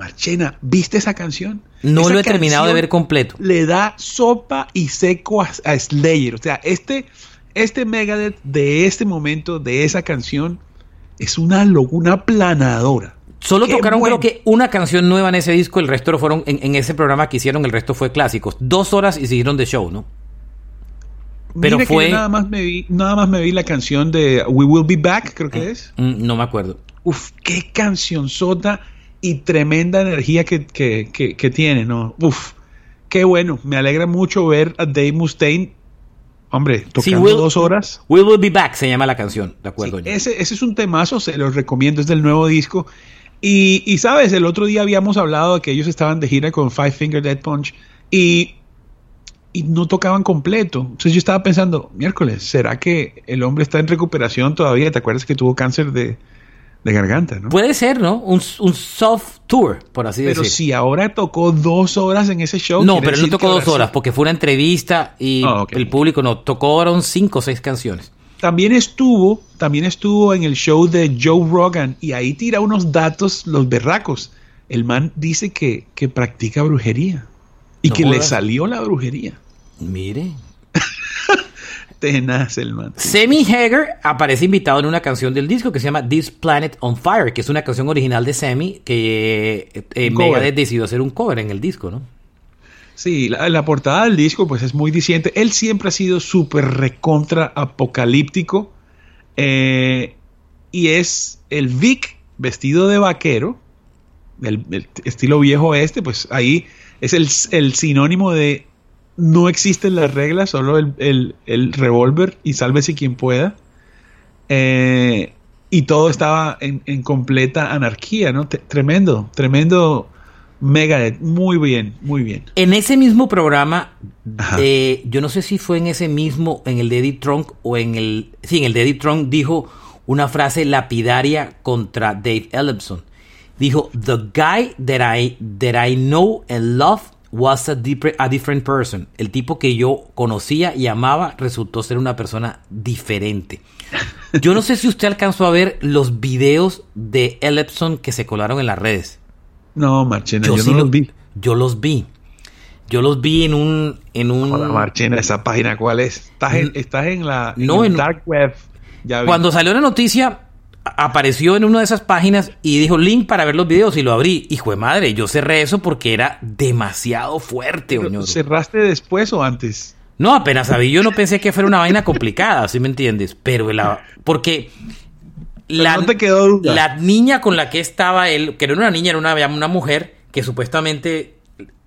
Marchena, ¿viste esa canción? No lo he terminado de ver completo. Le da sopa y seco a, Slayer. O sea, este, este Megadeth de este momento, de esa canción, es una locura planadora. Solo tocaron creo que una canción nueva en ese disco, el resto lo fueron en, ese programa que hicieron, el resto fue clásicos. Dos horas y siguieron de show, ¿no? Pero fue. nada más me vi, nada más me vi la canción de We Will Be Back, creo que mm, es. Mm, no me acuerdo. Uf, qué canción sota y tremenda energía que, tiene, ¿no? Uf, qué bueno. Me alegra mucho ver a Dave Mustaine, hombre, tocando dos horas. We Will Be Back se llama la canción, de acuerdo. ese, ese es un temazo, se los recomiendo, es del nuevo disco. Y, y, sabes, el otro día habíamos hablado de que ellos estaban de gira con Five Finger Dead Punch y y no tocaban completo. Entonces yo estaba pensando, miércoles, ¿será que el hombre está en recuperación todavía? ¿Te acuerdas que tuvo cáncer de, de garganta, ¿no? Puede ser, ¿no? Un, un soft tour, por así Pero decir. si ahora tocó dos horas en ese show. no, pero no tocó dos ahora horas sí. porque fue una entrevista y Ah, el público no. Tocaron cinco o seis canciones. También estuvo, también estuvo en el show de Joe Rogan y ahí tira unos datos los berracos. El man dice que, que practica brujería y No que le salió la brujería. Mire. Tenaz el man. Sammy Hager aparece invitado en una canción del disco que se llama This Planet on Fire, que es una canción original de Sammy que eh, eh. Megadeth decidió hacer un cover en el disco, ¿no? Sí, la, la portada del disco pues es muy diciente. Él siempre ha sido súper recontra apocalíptico eh, y es el Vic vestido de vaquero, del estilo viejo este, pues ahí es el, el sinónimo de no existen las reglas, solo el, el, el revólver y sálvese quien pueda. Eh, y todo estaba en, en completa anarquía, ¿no? Te- tremendo, tremendo Megadeth, muy bien, muy bien. En ese mismo programa, eh, yo no sé si fue en ese mismo, en el de Eddie Trunk o en el. Sí, en el de Eddie Trunk dijo una frase lapidaria contra Dave Ellefson. Dijo: The guy that I, that I know and love was a, different person. El tipo que yo conocía y amaba resultó ser una persona diferente. Yo no sé si usted alcanzó a ver los videos de Ellefson que se colaron en las redes. No, Marchena, yo, sí no lo- los vi. Yo los vi. Yo los vi en un. En un Joder, Marchena, esa página, ¿cuál es? Estás en, Mm. estás en la No, en- dark web. Ya vi. Cuando salió la noticia, apareció en una de esas páginas y dijo link para ver los videos y lo abrí. Hijo de madre, yo cerré eso porque era demasiado fuerte, Oñoro. ¿Cerraste después o antes? No, apenas sabí, yo no pensé que fuera una vaina complicada, ¿sí me entiendes? Pero la, porque la, no te quedó la niña con la que estaba él, que no era una niña, era una, una mujer, que supuestamente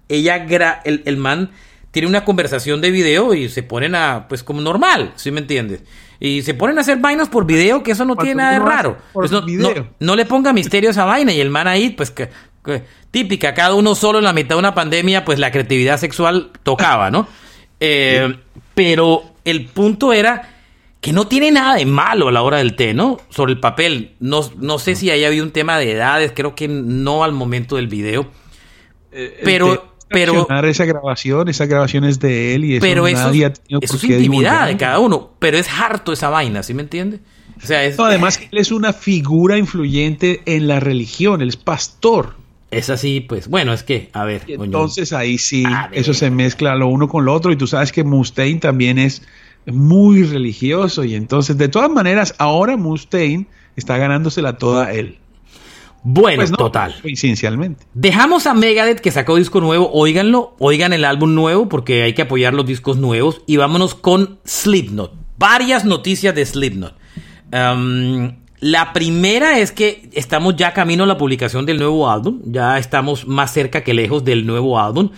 ella, gra- el, el man tiene una conversación de video y se ponen a, pues como normal, ¿sí me entiendes? Y se ponen a hacer vainas por video, que eso no Cuando tiene nada de raro. Pues no, video. no- no le ponga misterio a esa vaina y el man ahí, pues que, que- típica, cada uno solo en la mitad de una pandemia, pues la creatividad sexual tocaba, ¿no? Eh, Pero el punto era que no tiene nada de malo a la hora del té, ¿no? Sobre el papel. No, no sé si ahí había un tema de edades, creo que no al momento del video. Eh, Pero- pero- esa grabación, esa grabación es de él y eso pero eso, nadie ha es- tenido eso por es intimidad de cada uno. Pero es harto esa vaina, ¿sí me entiende? O sea, es, No, además, él es una figura influyente en la religión, él es pastor. es así, pues. Bueno, es que, a ver. Coño. entonces ahí sí, A ver. eso se mezcla lo uno con lo otro. Y tú sabes que Mustaine también es muy religioso. Y entonces, de todas maneras, ahora Mustaine está ganándosela toda él. Bueno, Pues no, total. coincidencialmente. Dejamos a Megadeth que sacó disco nuevo, óiganlo, oigan el álbum nuevo porque hay que apoyar los discos nuevos y vámonos con Slipknot. Varias noticias de Slipknot. Um, la primera es que estamos ya camino a la publicación del nuevo álbum, ya estamos más cerca que lejos del nuevo álbum.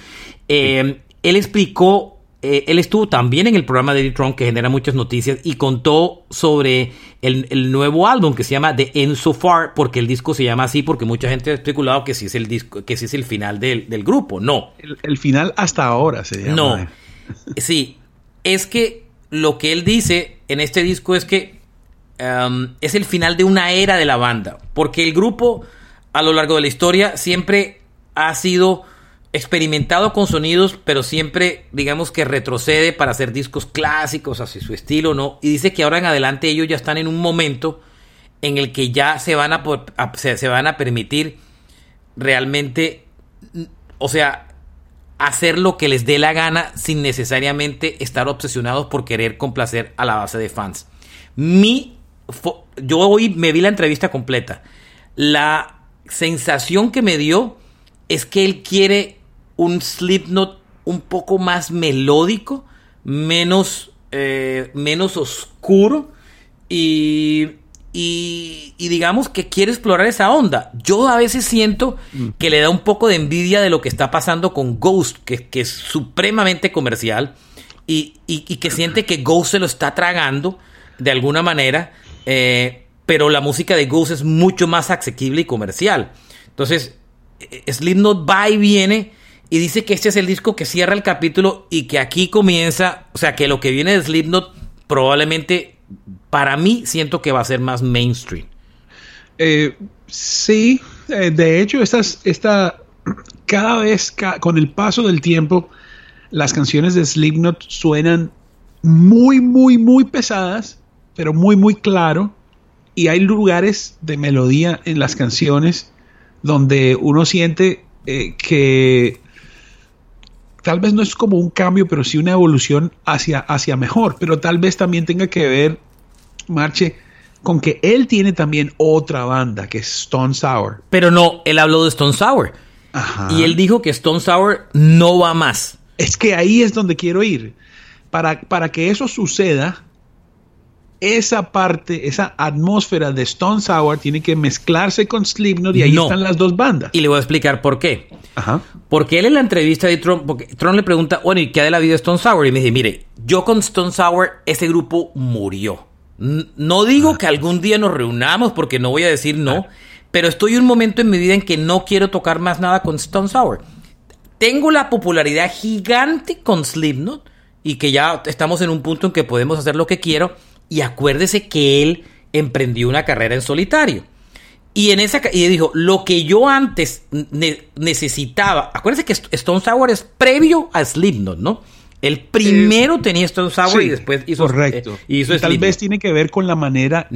Eh, Él explicó, eh, él estuvo también en el programa de Eddie Trump que genera muchas noticias y contó sobre el, el nuevo álbum que se llama The End So Far, porque el disco se llama así, porque mucha gente ha especulado que sí es el disco, que sí es el final del, del grupo. No, El, el final hasta ahora se llama. no. Sí, es que lo que él dice en este disco es que um, es el final de una era de la banda. Porque el grupo, a lo largo de la historia, siempre ha sido experimentado con sonidos, pero siempre, digamos que retrocede para hacer discos clásicos, así su estilo, ¿no? Y dice que ahora en adelante ellos ya están en un momento en el que ya se van a, se, van a permitir realmente, o sea, hacer lo que les dé la gana sin necesariamente estar obsesionados por querer complacer a la base de fans. Mi, yo hoy me vi la entrevista completa. La sensación que me dio es que él quiere un Slipknot un poco más melódico, menos, eh, menos oscuro y, y, y digamos que quiere explorar esa onda. Yo a veces siento que le da un poco de envidia de lo que está pasando con Ghost, que, que es supremamente comercial y, y- que siente que Ghost se lo está tragando de alguna manera, eh, pero la música de Ghost es mucho más asequible y comercial. Entonces, eh, Slipknot va y viene y dice que este es el disco que cierra el capítulo y que aquí comienza, o sea, que lo que viene de Slipknot probablemente para mí siento que va a ser más mainstream. Eh, sí, eh, de hecho, estas, esta, cada vez, con el paso del tiempo, las canciones de Slipknot suenan muy, muy, muy pesadas, pero muy, muy claro. Y hay lugares de melodía en las canciones donde uno siente eh, que tal vez no es como un cambio, pero sí una evolución hacia, hacia mejor. Pero tal vez también tenga que ver, Marche, con que él tiene también otra banda, que es Stone Sour. Pero no, él habló de Stone Sour. Y él dijo que Stone Sour no va más. Es que ahí es donde quiero ir. Para, para que eso suceda, esa parte, esa atmósfera de Stone Sour tiene que mezclarse con Slipknot y ahí están las dos bandas. Y le voy a explicar por qué. Porque él en la entrevista de Trump, porque Trump le pregunta, bueno, ¿y qué de la vida de Stone Sour? Y me dice, mire, yo con Stone Sour, ese grupo murió. No digo que algún día nos reunamos porque no voy a decir no, pero estoy en un momento en mi vida en que no quiero tocar más nada con Stone Sour. Tengo la popularidad gigante con Slipknot y que ya estamos en un punto en que podemos hacer lo que quiero. Y acuérdese que él emprendió una carrera en solitario. Y en esa y dijo, lo que yo antes necesitaba, acuérdese que Stone Sour es previo a Slipknot, ¿no? El primero tenía Stone Sour y después hizo. Correcto. y tal vez tiene que ver con la manera.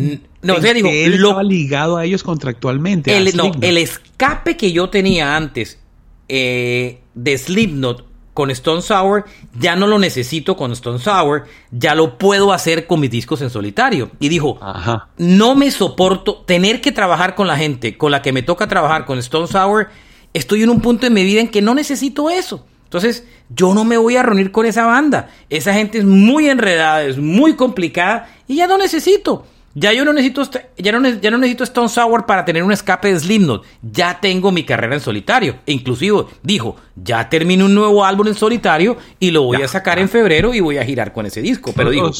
No, que él estaba ligado a ellos contractualmente. El, no, el escape que yo tenía antes eh, de Slipknot con Stone Sour ya no lo necesito con Stone Sour, ya lo puedo hacer con mis discos en solitario. Y dijo, no me soporto tener que trabajar con la gente con la que me toca trabajar con Stone Sour. Estoy en un punto en mi vida en que no necesito eso. Entonces, yo no me voy a reunir con esa banda. Esa gente es muy enredada, es muy complicada y ya no necesito. Ya yo no necesito, ya no, ya no necesito Stone Sour para tener un escape de Slipknot. Ya tengo mi carrera en solitario. E inclusive dijo, ya termino un nuevo álbum en solitario y lo voy a sacar en febrero y voy a girar con ese disco. Pero digo,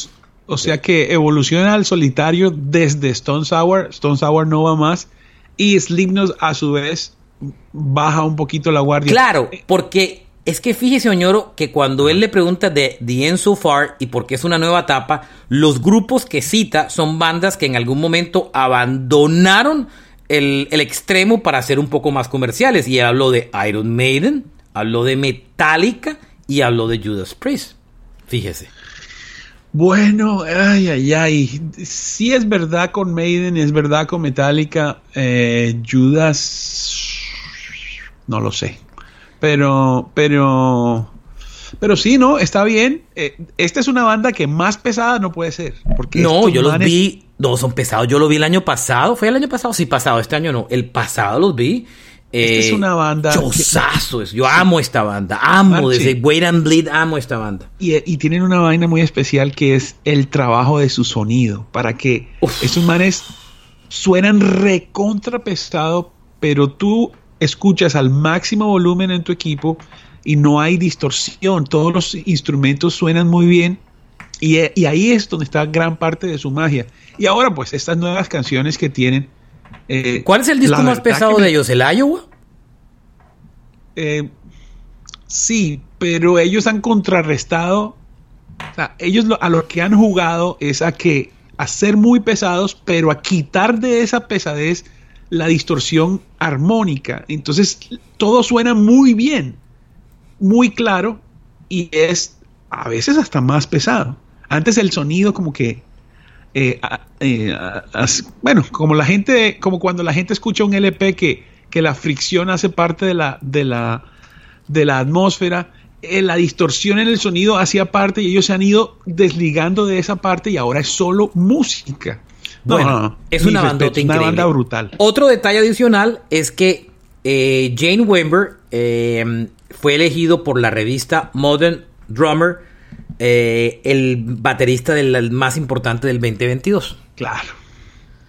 o sea que evoluciona al solitario desde Stone Sour. Stone Sour no va más. Y Slipknot a su vez baja un poquito la guardia. Claro, porque es que fíjese, Oñoro, que cuando él le pregunta de The End So Far y por qué es una nueva etapa, los grupos que cita son bandas que en algún momento abandonaron el, extremo para ser un poco más comerciales. Y habló de Iron Maiden, habló de Metallica y habló de Judas Priest. Fíjese. Bueno, ay, ay, ay. Sí es verdad con Maiden, es verdad con Metallica. Eh, Judas, no lo sé. Pero, pero, pero sí, ¿no? Está bien. Eh, esta es una banda que más pesada no puede ser. Porque no, yo los vi. No, son pesados. Yo lo vi el año pasado. ¿Fue el año pasado? Sí, pasado. Este año no. El pasado los vi. Esta es eh, una banda. Chosazos. Yo amo esta banda. Amo. Desde Wait and Bleed amo esta banda. Y, y, tienen una vaina muy especial que es el trabajo de su sonido. Para que esos manes suenan recontra pesado, pero tú escuchas al máximo volumen en tu equipo y no hay distorsión, todos los instrumentos suenan muy bien y, ahí es donde está gran parte de su magia. Y ahora pues estas nuevas canciones que tienen... Eh, ¿Cuál es el disco más pesado de ellos? ¿El Iowa? Eh, sí, pero ellos han contrarrestado, o sea, ellos a lo que han jugado es a que a ser muy pesados, pero a quitar de esa pesadez la distorsión armónica. Entonces todo suena muy bien, muy claro y es a veces hasta más pesado. Antes el sonido como que, eh, eh, bueno, como la gente, como cuando la gente escucha un LP que, que la fricción hace parte de la, de la, de la atmósfera, eh, la distorsión en el sonido hacía parte y ellos se han ido desligando de esa parte y ahora es solo música. Bueno, es una, banda brutal. Otro detalle adicional es que eh, Jane Wember eh, fue elegido por la revista Modern Drummer eh, el baterista del más importante del 2022. Claro,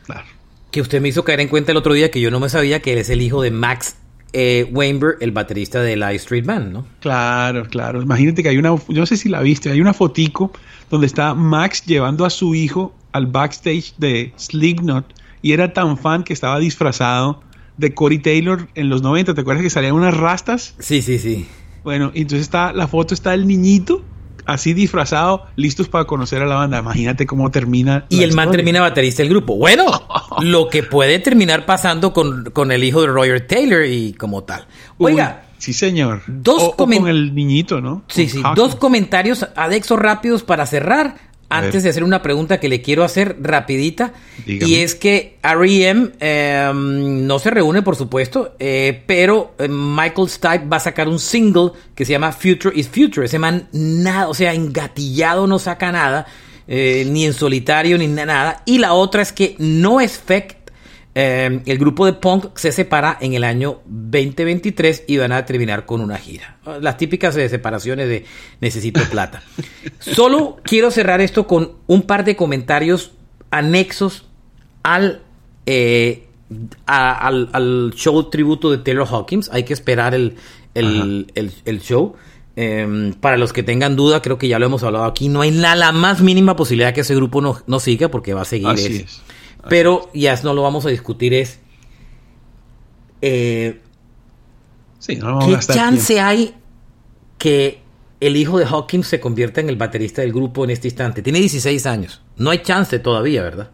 claro. Que usted me hizo caer en cuenta el otro día que yo no me sabía que él es el hijo de Max eh, Weinberg, el baterista de la Street Band, ¿no? Claro, claro. Imagínate que hay una, yo no sé si la viste, hay una fotico donde está Max llevando a su hijo al backstage de Slipknot y era tan fan que estaba disfrazado de Corey Taylor en los 90. ¿Te acuerdas que salían unas rastas? Sí, sí, sí. Bueno, entonces está la foto está el niñito así disfrazado, listos para conocer a la banda. Imagínate cómo termina. Y el man termina baterista del grupo. Bueno, lo que puede terminar pasando con, con, el hijo de Roger Taylor y como tal. Oiga. sí, señor. Dos con el niñito, ¿no? Sí, sí. Dos comentarios adexos rápidos para cerrar antes de hacer una pregunta que le quiero hacer rapidita. Y es que R.E.M. Em, no se reúne, por supuesto, eh, pero eh, Michael Stipe va a sacar un single que se llama Future is Future. Ese man, nada, o sea, engatillado no saca nada, eh, ni en solitario, ni nada. Y la otra es que no es fake Em, el grupo de punk se separa en el año 2023 y van a terminar con una gira. Las típicas de separaciones de necesito plata. Solo quiero cerrar esto con un par de comentarios anexos al, eh, al, show tributo de Taylor Hawkins. Hay que esperar el, show. Em, para los que tengan duda, creo que ya lo hemos hablado aquí, no hay la, más mínima posibilidad que ese grupo no, no siga porque va a seguir. Así pero ya no lo vamos a discutir, es... Eh, sí, ¿Qué chance hay que el hijo de Hawkins se convierta en el baterista del grupo en este instante? Tiene 16 años. No hay chance todavía, ¿verdad?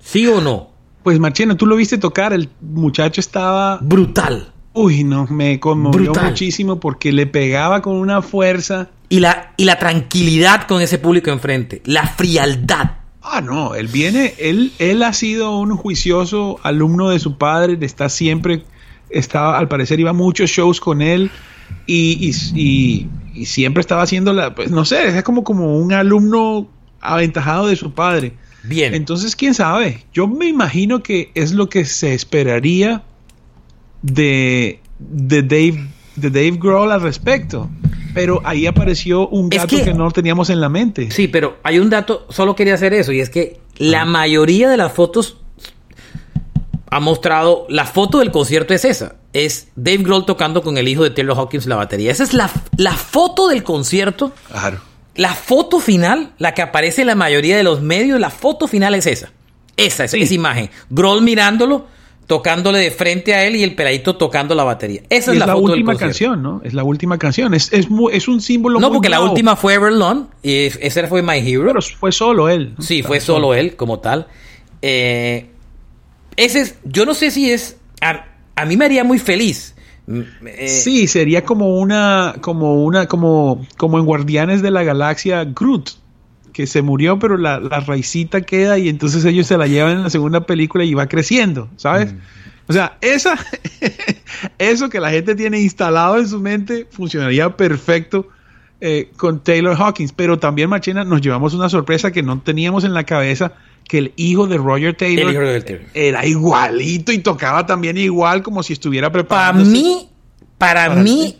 ¿Sí o no? Pues Marchena, tú lo viste tocar, el muchacho estaba... Brutal. Uy, no, me conmovió muchísimo porque le pegaba con una fuerza. Y la, y la tranquilidad con ese público enfrente, la frialdad. Ah, no, él viene, él, él ha sido un juicioso alumno de su padre, está siempre, estaba, al parecer iba a muchos shows con él y, siempre estaba haciendo la, pues no sé, es como, como un alumno aventajado de su padre. Bien. Entonces, quién sabe, yo me imagino que es lo que se esperaría de, de Dave, de Dave Grohl al respecto. Pero ahí apareció un dato que, no teníamos en la mente. Sí, pero hay un dato, solo quería hacer eso, y es que la mayoría de las fotos ha mostrado, la foto del concierto es esa, es Dave Grohl tocando con el hijo de Taylor Hawkins la batería. Esa es la, la foto del concierto. Claro. La foto final, la que aparece en la mayoría de los medios, la foto final es esa. Esa, es esa imagen. Grohl mirándolo tocándole de frente a él y el peladito tocando la batería. Esa es, la, última canción, ¿no? Es la última canción. Es, es, es un símbolo. No, porque la última fue Everlong y ese fue My Hero. Pero fue solo él. Sí, fue solo él como tal. Eh, ese es, yo no sé si es. A, mí me haría muy feliz. Mm, eh, sí, sería como una, como una, como, como en Guardianes de la Galaxia Groot que se murió, pero la, la, raicita queda y entonces ellos se la llevan en la segunda película y va creciendo, ¿sabes? Mm. O sea, esa, eso que la gente tiene instalado en su mente funcionaría perfecto eh, con Taylor Hawkins, pero también, Machina, nos llevamos una sorpresa que no teníamos en la cabeza, que el hijo de Roger Taylor, era igualito y tocaba también igual como si estuviera preparado. Para mí, para, mí,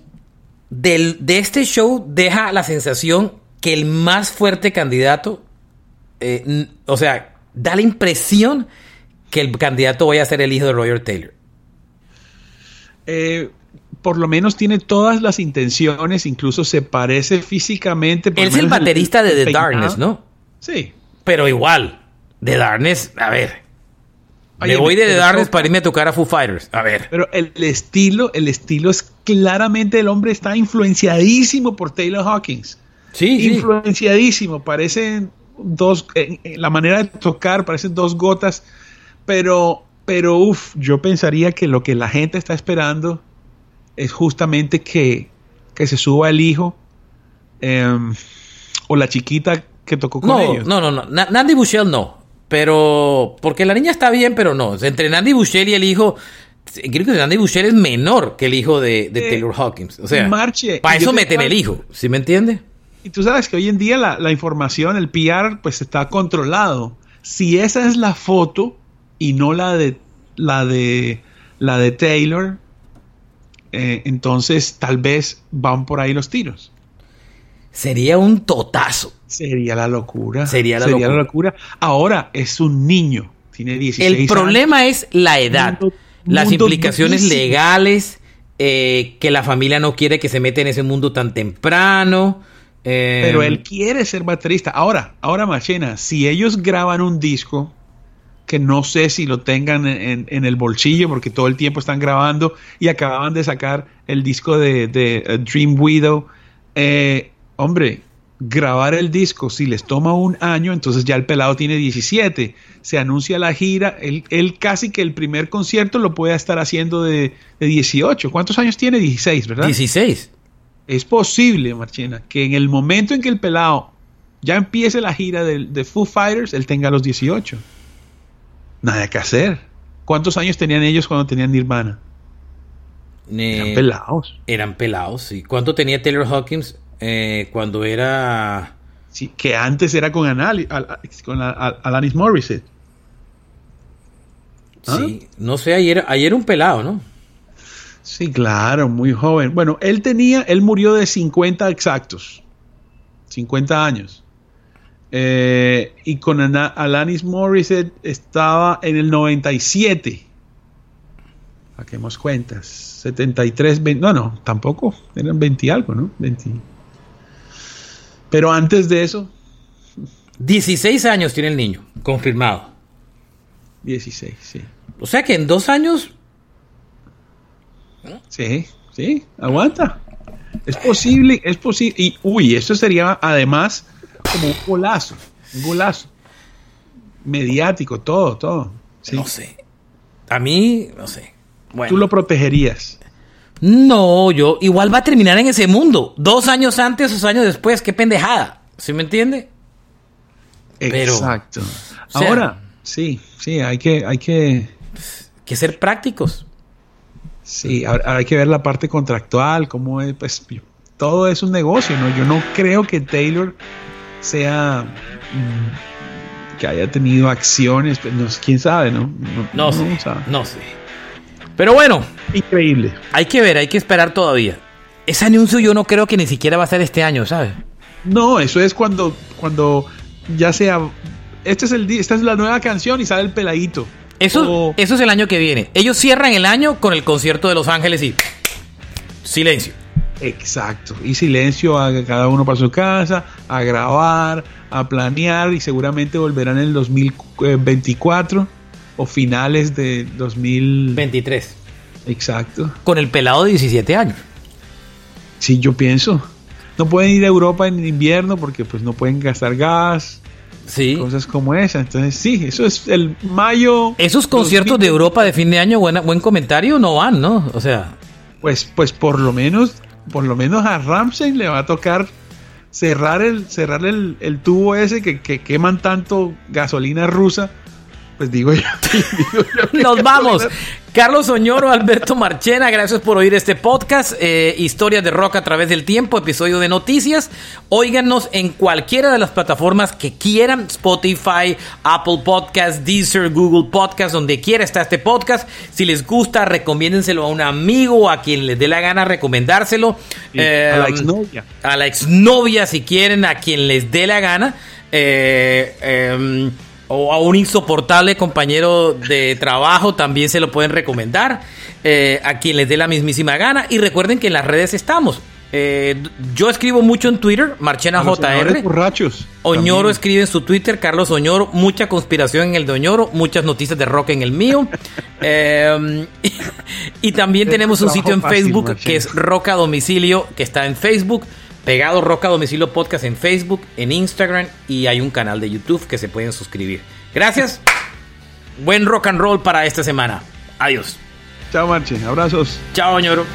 del, de este show deja la sensación que el más fuerte candidato, eh, o sea, da la impresión que el candidato vaya a ser el hijo de Roger Taylor. Eh, por lo menos tiene todas las intenciones, incluso se parece físicamente. Él es el baterista de The Darkness, ¿no? Sí. Pero igual, The Darkness, a ver. me voy de The Darkness para irme a tocar a Foo Fighters. A ver. Pero el, estilo, el estilo es claramente el hombre está influenciadísimo por Taylor Hawkins. Sí, influenciadísimo. Parecen dos, la manera de tocar, parecen dos gotas, pero, pero uff, yo pensaría que lo que la gente está esperando es justamente que, que se suba el hijo em, o la chiquita que tocó con ellos. No, no, no. Nandy Bushell no. Pero, porque la niña está bien, pero no. Entre Nandy Bushell y el hijo, creo que Nandy Bushell es menor que el hijo de, de eh, Taylor Hawkins. O sea, para eso meten el hijo, ¿sí me entiende? Y tú sabes que hoy en día la, información, el PR, pues está controlado. Si esa es la foto y no la de la de la de Taylor, eh, entonces tal vez van por ahí los tiros. Sería un totazo. Sería la locura. Sería la, locura. Ahora es un niño. Tiene 16 El problema es la edad. las implicaciones legales. Eh, que la familia no quiere que se meta en ese mundo tan temprano. Pero él em, quiere ser baterista. Ahora, ahora Machena, si ellos graban un disco que no sé si lo tengan en, en, el bolsillo porque todo el tiempo están grabando y acababan de sacar el disco de, de uh, Dream Widow. Eh, hombre, grabar el disco, si les toma un año, entonces ya el pelado tiene 17. Se anuncia la gira, él, él casi que el primer concierto lo puede estar haciendo de, de 18. ¿Cuántos años tiene? 16, ¿verdad? 16. Es posible, Marchena, que en el momento en que el pelado ya empiece la gira de, de Foo Fighters, él tenga los 18. Nada que hacer. ¿Cuántos años tenían ellos cuando tenían Nirvana? Eh, eran pelados. Eran pelados, sí. ¿Cuánto tenía Taylor Hawkins eh, cuando era... Sí, que antes era con, Anal al, con la, Alanis Morissette. ¿Ah? Sí, no sé, ayer, ayer un pelado, ¿no? Sí, claro, muy joven. Bueno, él tenía, él murió de 50 exactos. 50 años. Eh, y con Alanis Morissette estaba en el 97. Saquemos cuentas. 73, 20, no, no, tampoco. Eran 20 y algo, ¿no? 20. Pero antes de eso. 16 años tiene el niño, confirmado. 16, sí. O sea que en dos años. Sí, sí, aguanta. Es posible, es posible. Y uy, eso sería además como un golazo, un golazo. Mediático, todo, todo. No sé. A mí, no sé. Bueno. Tú lo protegerías. No, yo igual va a terminar en ese mundo. Dos años antes, dos años después, qué pendejada. ¿Sí me entiende? Exacto. Ahora, sí, sí, hay que, hay que. Que ser prácticos. Sí, ahora hay que ver la parte contractual, cómo es, pues, todo es un negocio, ¿no? Yo no creo que Taylor sea mm, que haya tenido acciones, pues, no, quién sabe, ¿no? No, no, sé, no sé. Pero bueno, increíble. Hay que ver, hay que esperar todavía. Ese anuncio yo no creo que ni siquiera va a ser este año, ¿sabes? No, eso es cuando cuando ya sea este es el esta es la nueva canción y sale el peladito. Eso, eso es el año que viene. Ellos cierran el año con el concierto de Los Ángeles y silencio. Exacto. Y silencio a cada uno para su casa, a grabar, a planear y seguramente volverán en el 2024 o finales de 2023. Exacto. Con el pelado de 17 años. Sí, yo pienso. No pueden ir a Europa en invierno porque pues no pueden gastar gas. Sí. Cosas como esa. Entonces, sí, eso es el mayo. Esos conciertos de Europa de fin de año, buena, buen comentario, no van, ¿no? O sea. Pues, pues por lo menos por lo menos a Ramsey le va a tocar cerrar el, cerrar el, el tubo ese que, que, queman tanto gasolina rusa. Pues digo yo. Nos vamos. Carlos Oñoro, Alberto Marchena, gracias por oír este podcast. Eh, Historias de rock a través del tiempo, episodio de noticias. Óiganos en cualquiera de las plataformas que quieran: Spotify, Apple Podcasts, Deezer, Google Podcasts, donde quiera está este podcast. Si les gusta, recomiéndenselo a un amigo, a quien les dé la gana recomendárselo. a la em, exnovia. A la exnovia, si quieren, a quien les dé la gana. Eh, em, o a un insoportable compañero de trabajo también se lo pueden recomendar eh, a quien les dé la mismísima gana y recuerden que en las redes estamos eh, yo escribo mucho en Twitter, Marchena JR. Oñoro escribe en su Twitter, Carlos Oñoro. Mucha conspiración en el de Oñoro, muchas noticias de rock en el mío. Eh, y, también tenemos un sitio en Facebook que es Roca Domicilio, que está en Facebook. Pegado Roca Domicilio Podcast en Facebook, en Instagram y hay un canal de YouTube que se pueden suscribir. Gracias. Buen rock and roll para esta semana. Adiós. Chao, Marche. Abrazos. Chao, ñoro.